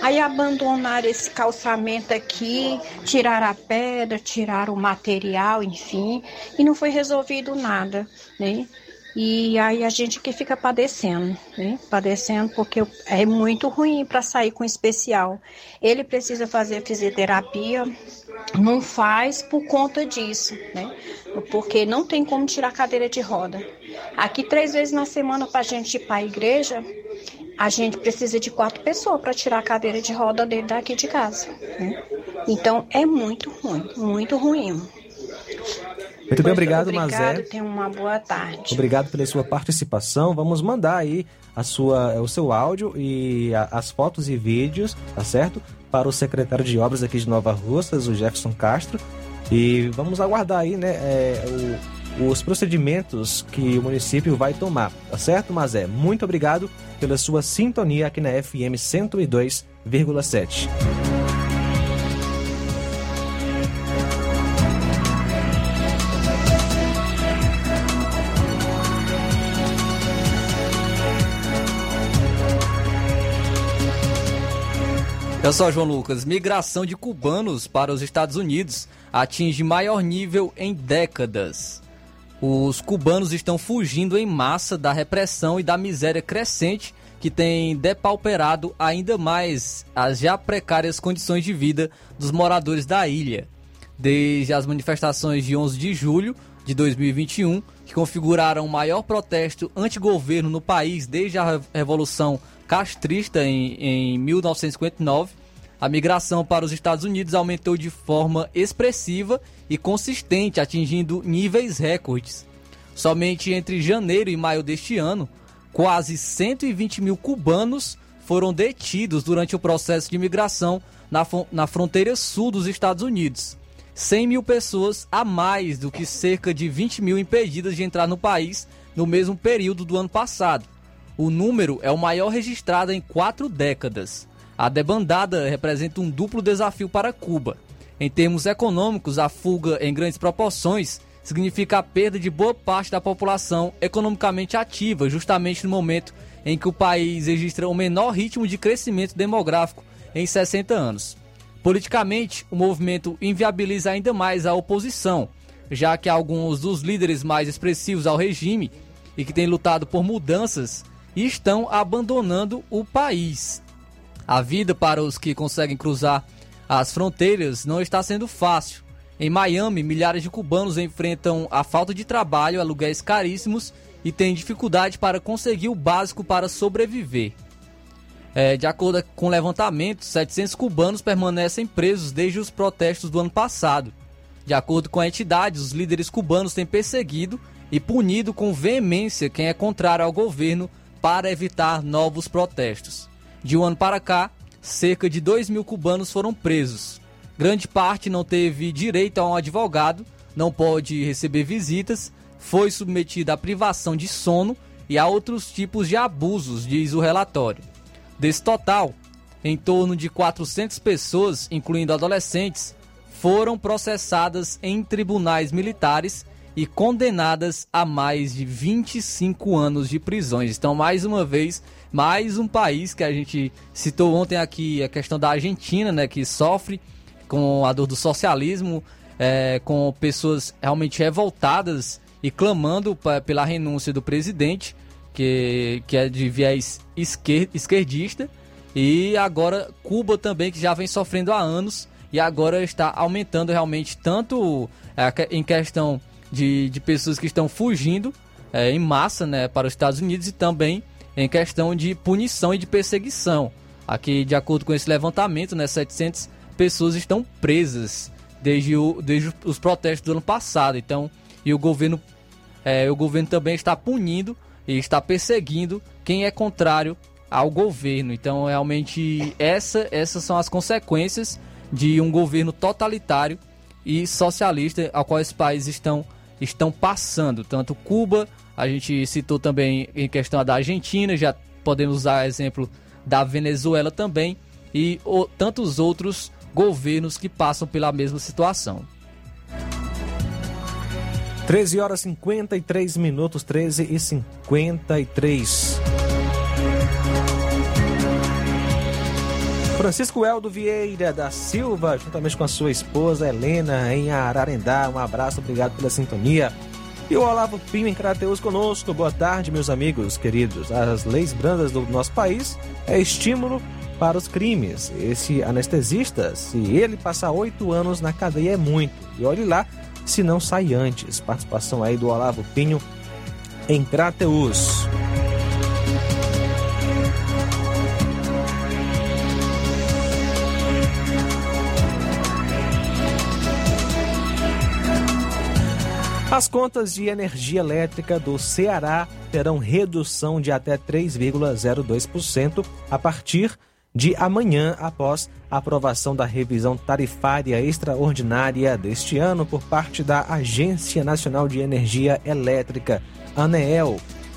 Aí abandonaram esse calçamento aqui, tiraram a pedra, tiraram o material, enfim, e não foi resolvido nada, né? E aí a gente que fica padecendo, né? Padecendo porque é muito ruim para sair com especial. Ele precisa fazer fisioterapia, não faz por conta disso, né? Porque não tem como tirar cadeira de roda. Aqui três vezes na semana para a gente ir para a igreja, a gente precisa de quatro pessoas para tirar a cadeira de roda dele daqui de casa. Né? Então é muito ruim, muito ruim. Muito bem, obrigado, obrigado Mazé. Tenha uma boa tarde. Obrigado pela sua participação. Vamos mandar aí a sua, o seu áudio e a- as fotos e vídeos, tá certo? Para o secretário de obras aqui de Nova Russas, o Jefferson Castro. E vamos aguardar aí, né, é, o- os procedimentos que o município vai tomar, tá certo, Mazé? Muito obrigado pela sua sintonia aqui na FM 102,7. Olha só, João Lucas, migração de cubanos para os Estados Unidos atinge maior nível em décadas. Os cubanos estão fugindo em massa da repressão e da miséria crescente que tem depauperado ainda mais as já precárias condições de vida dos moradores da ilha. Desde as manifestações de 11 de julho de 2021, que configuraram o maior protesto antigoverno no país desde a Revolução Castrista em, em 1959, a migração para os Estados Unidos aumentou de forma expressiva e consistente, atingindo níveis recordes. Somente entre janeiro e maio deste ano, quase 120 mil cubanos foram detidos durante o processo de imigração na, na fronteira sul dos Estados Unidos. 100 mil pessoas a mais do que cerca de 20 mil impedidas de entrar no país no mesmo período do ano passado. O número é o maior registrado em quatro décadas. A debandada representa um duplo desafio para Cuba. Em termos econômicos, a fuga em grandes proporções significa a perda de boa parte da população economicamente ativa, justamente no momento em que o país registra o menor ritmo de crescimento demográfico em 60 anos. Politicamente, o movimento inviabiliza ainda mais a oposição, já que alguns dos líderes mais expressivos ao regime e que têm lutado por mudanças estão abandonando o país. A vida para os que conseguem cruzar as fronteiras não está sendo fácil. Em Miami, milhares de cubanos enfrentam a falta de trabalho, aluguéis caríssimos e têm dificuldade para conseguir o básico para sobreviver. É, de acordo com o levantamento, 700 cubanos permanecem presos desde os protestos do ano passado. De acordo com a entidade, os líderes cubanos têm perseguido e punido com veemência quem é contrário ao governo para evitar novos protestos. De um ano para cá, cerca de 2 mil cubanos foram presos. Grande parte não teve direito a um advogado, não pode receber visitas, foi submetida à privação de sono e a outros tipos de abusos, diz o relatório. Desse total, em torno de 400 pessoas, incluindo adolescentes, foram processadas em tribunais militares e condenadas a mais de 25 anos de prisões. Então, mais uma vez, mais um país que a gente citou ontem aqui, a questão da Argentina, né, que sofre com a dor do socialismo, é, com pessoas realmente revoltadas e clamando pela renúncia do presidente, que, que é de viés esquer- esquerdista, e agora Cuba também, que já vem sofrendo há anos, e agora está aumentando realmente tanto é, em questão de, de pessoas que estão fugindo é, em massa né, para os Estados Unidos e também em questão de punição e de perseguição. Aqui, de acordo com esse levantamento, né, 700 pessoas estão presas desde, o, desde os protestos do ano passado. Então, e o governo, é, o governo também está punindo e está perseguindo quem é contrário ao governo. Então, realmente, essa, essas são as consequências de um governo totalitário e socialista ao qual esses países estão, estão passando. Tanto Cuba, a gente citou também em questão da Argentina, já podemos usar exemplo da Venezuela também, e o, tantos outros governos que passam pela mesma situação. 13 horas 53 minutos, 13 e 53. Francisco Eldo Vieira da Silva, juntamente com a sua esposa Helena, em Ararendá. Um abraço, obrigado pela sintonia. E o Olavo Pinho em Crateus conosco. Boa tarde, meus amigos queridos. As leis brandas do nosso país é estímulo para os crimes. Esse anestesista, se ele passar oito anos na cadeia, é muito. E olhe lá se não sai antes. Participação aí do Olavo Pinho em Crateus. As contas de energia elétrica do Ceará terão redução de até 3,02% a partir de amanhã, após a aprovação da revisão tarifária extraordinária deste ano por parte da Agência Nacional de Energia Elétrica, ANEEL.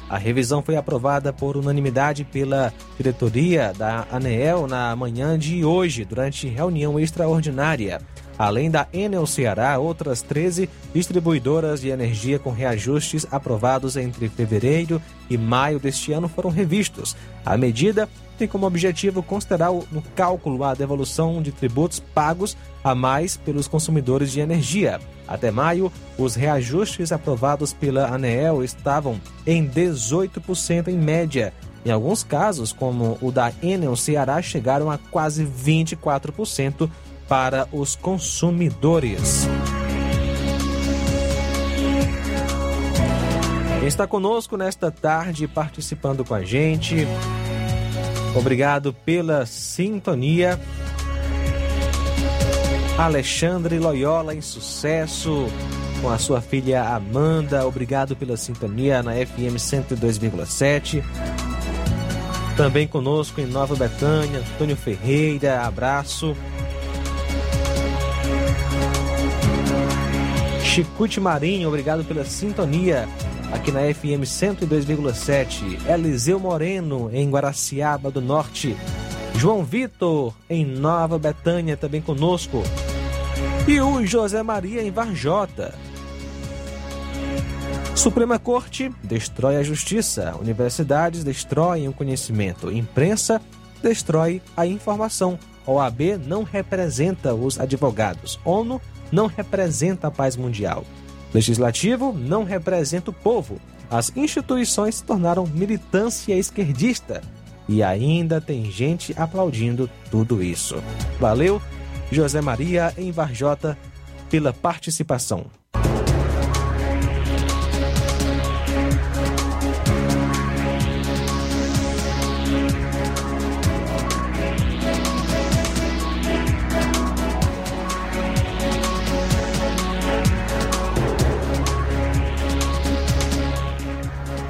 A revisão foi aprovada por unanimidade pela diretoria da ANEEL na manhã de hoje, durante reunião extraordinária. Além da Enel Ceará, outras 13 distribuidoras de energia com reajustes aprovados entre fevereiro e maio deste ano foram revistos. A medida tem como objetivo considerar no cálculo a devolução de tributos pagos a mais pelos consumidores de energia. Até maio, os reajustes aprovados pela ANEEL estavam em 18% em média. Em alguns casos, como o da Enel Ceará, chegaram a quase 24% para os consumidores. Está conosco nesta tarde, participando com a gente. Obrigado pela sintonia. Alexandre Loyola em sucesso com a sua filha Amanda. Obrigado pela sintonia na FM 102,7. Também conosco em Nova Betânia, Antônio Ferreira, abraço. Chicute Marinho, obrigado pela sintonia aqui na FM 102,7. Eliseu Moreno, em Guaraciaba do Norte. João Vitor, em Nova Betânia, também conosco. E o José Maria, em Varjota. Suprema Corte destrói a justiça. Universidades destroem o conhecimento. Imprensa destrói a informação. OAB não representa os advogados. ONU não representa a paz mundial. Legislativo não representa o povo. As instituições se tornaram militância esquerdista. E ainda tem gente aplaudindo tudo isso. Valeu, José Maria em Varjota, pela participação.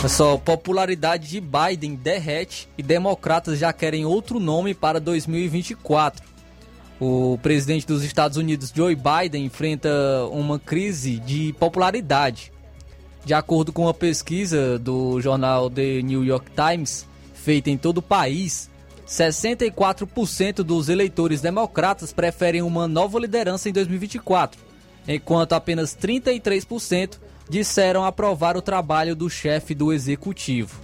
Só, popularidade de Biden derrete e democratas já querem outro nome para 2024. O presidente dos Estados Unidos, Joe Biden, enfrenta uma crise de popularidade. De acordo com uma pesquisa do jornal The New York Times, feita em todo o país, 64% dos eleitores democratas preferem uma nova liderança em 2024, enquanto apenas 33% disseram aprovar o trabalho do chefe do executivo.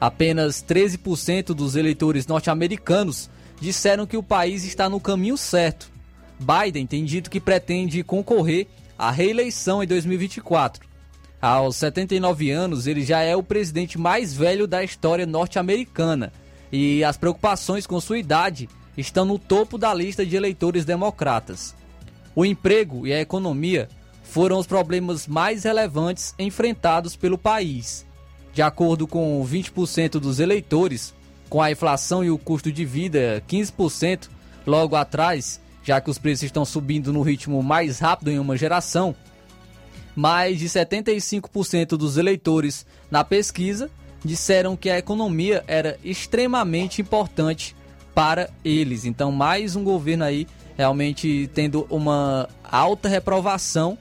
Apenas 13% dos eleitores norte-americanos disseram que o país está no caminho certo. Biden tem dito que pretende concorrer à reeleição em 2024. Aos 79 anos, ele já é o presidente mais velho da história norte-americana e as preocupações com sua idade estão no topo da lista de eleitores democratas. O emprego e a economia foram os problemas mais relevantes enfrentados pelo país. De acordo com 20% dos eleitores, com a inflação e o custo de vida 15% logo atrás, já que os preços estão subindo no ritmo mais rápido em uma geração, mais de 75% dos eleitores na pesquisa disseram que a economia era extremamente importante para eles. Então, mais um governo aí realmente tendo uma alta reprovação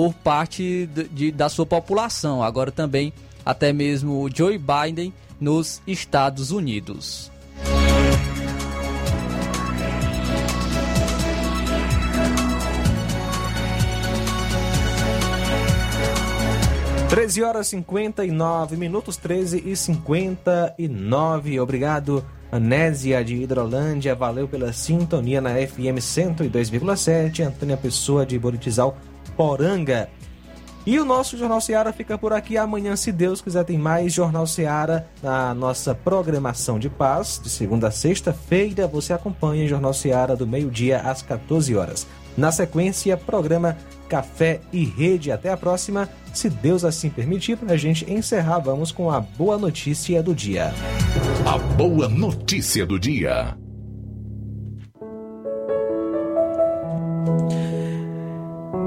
por parte de, de, da sua população. Agora também até mesmo o Joe Biden nos Estados Unidos. Treze horas cinquenta e nove minutos, treze e cinquenta e nove. Obrigado, Anésia de Hidrolândia. Valeu pela sintonia na FM 102,7. Antônia Pessoa de Boritizal Poranga. E o nosso Jornal Seara fica por aqui. Amanhã, se Deus quiser, tem mais Jornal Seara na nossa programação de paz. De segunda a sexta-feira, você acompanha Jornal Seara do meio-dia às 14 horas. Na sequência, programa Café e Rede. Até a próxima. Se Deus assim permitir, para a gente encerrar, vamos com a boa notícia do dia. A boa notícia do dia.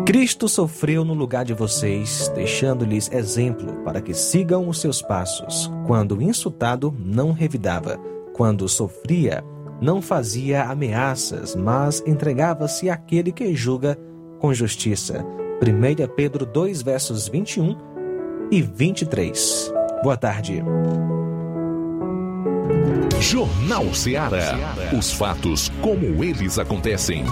Cristo sofreu no lugar de vocês, deixando-lhes exemplo para que sigam os seus passos. Quando insultado, não revidava. Quando sofria, não fazia ameaças, mas entregava-se àquele que julga com justiça. 1 Pedro 2, versos 21 e 23. Boa tarde. Jornal Ceará. Os fatos como eles acontecem.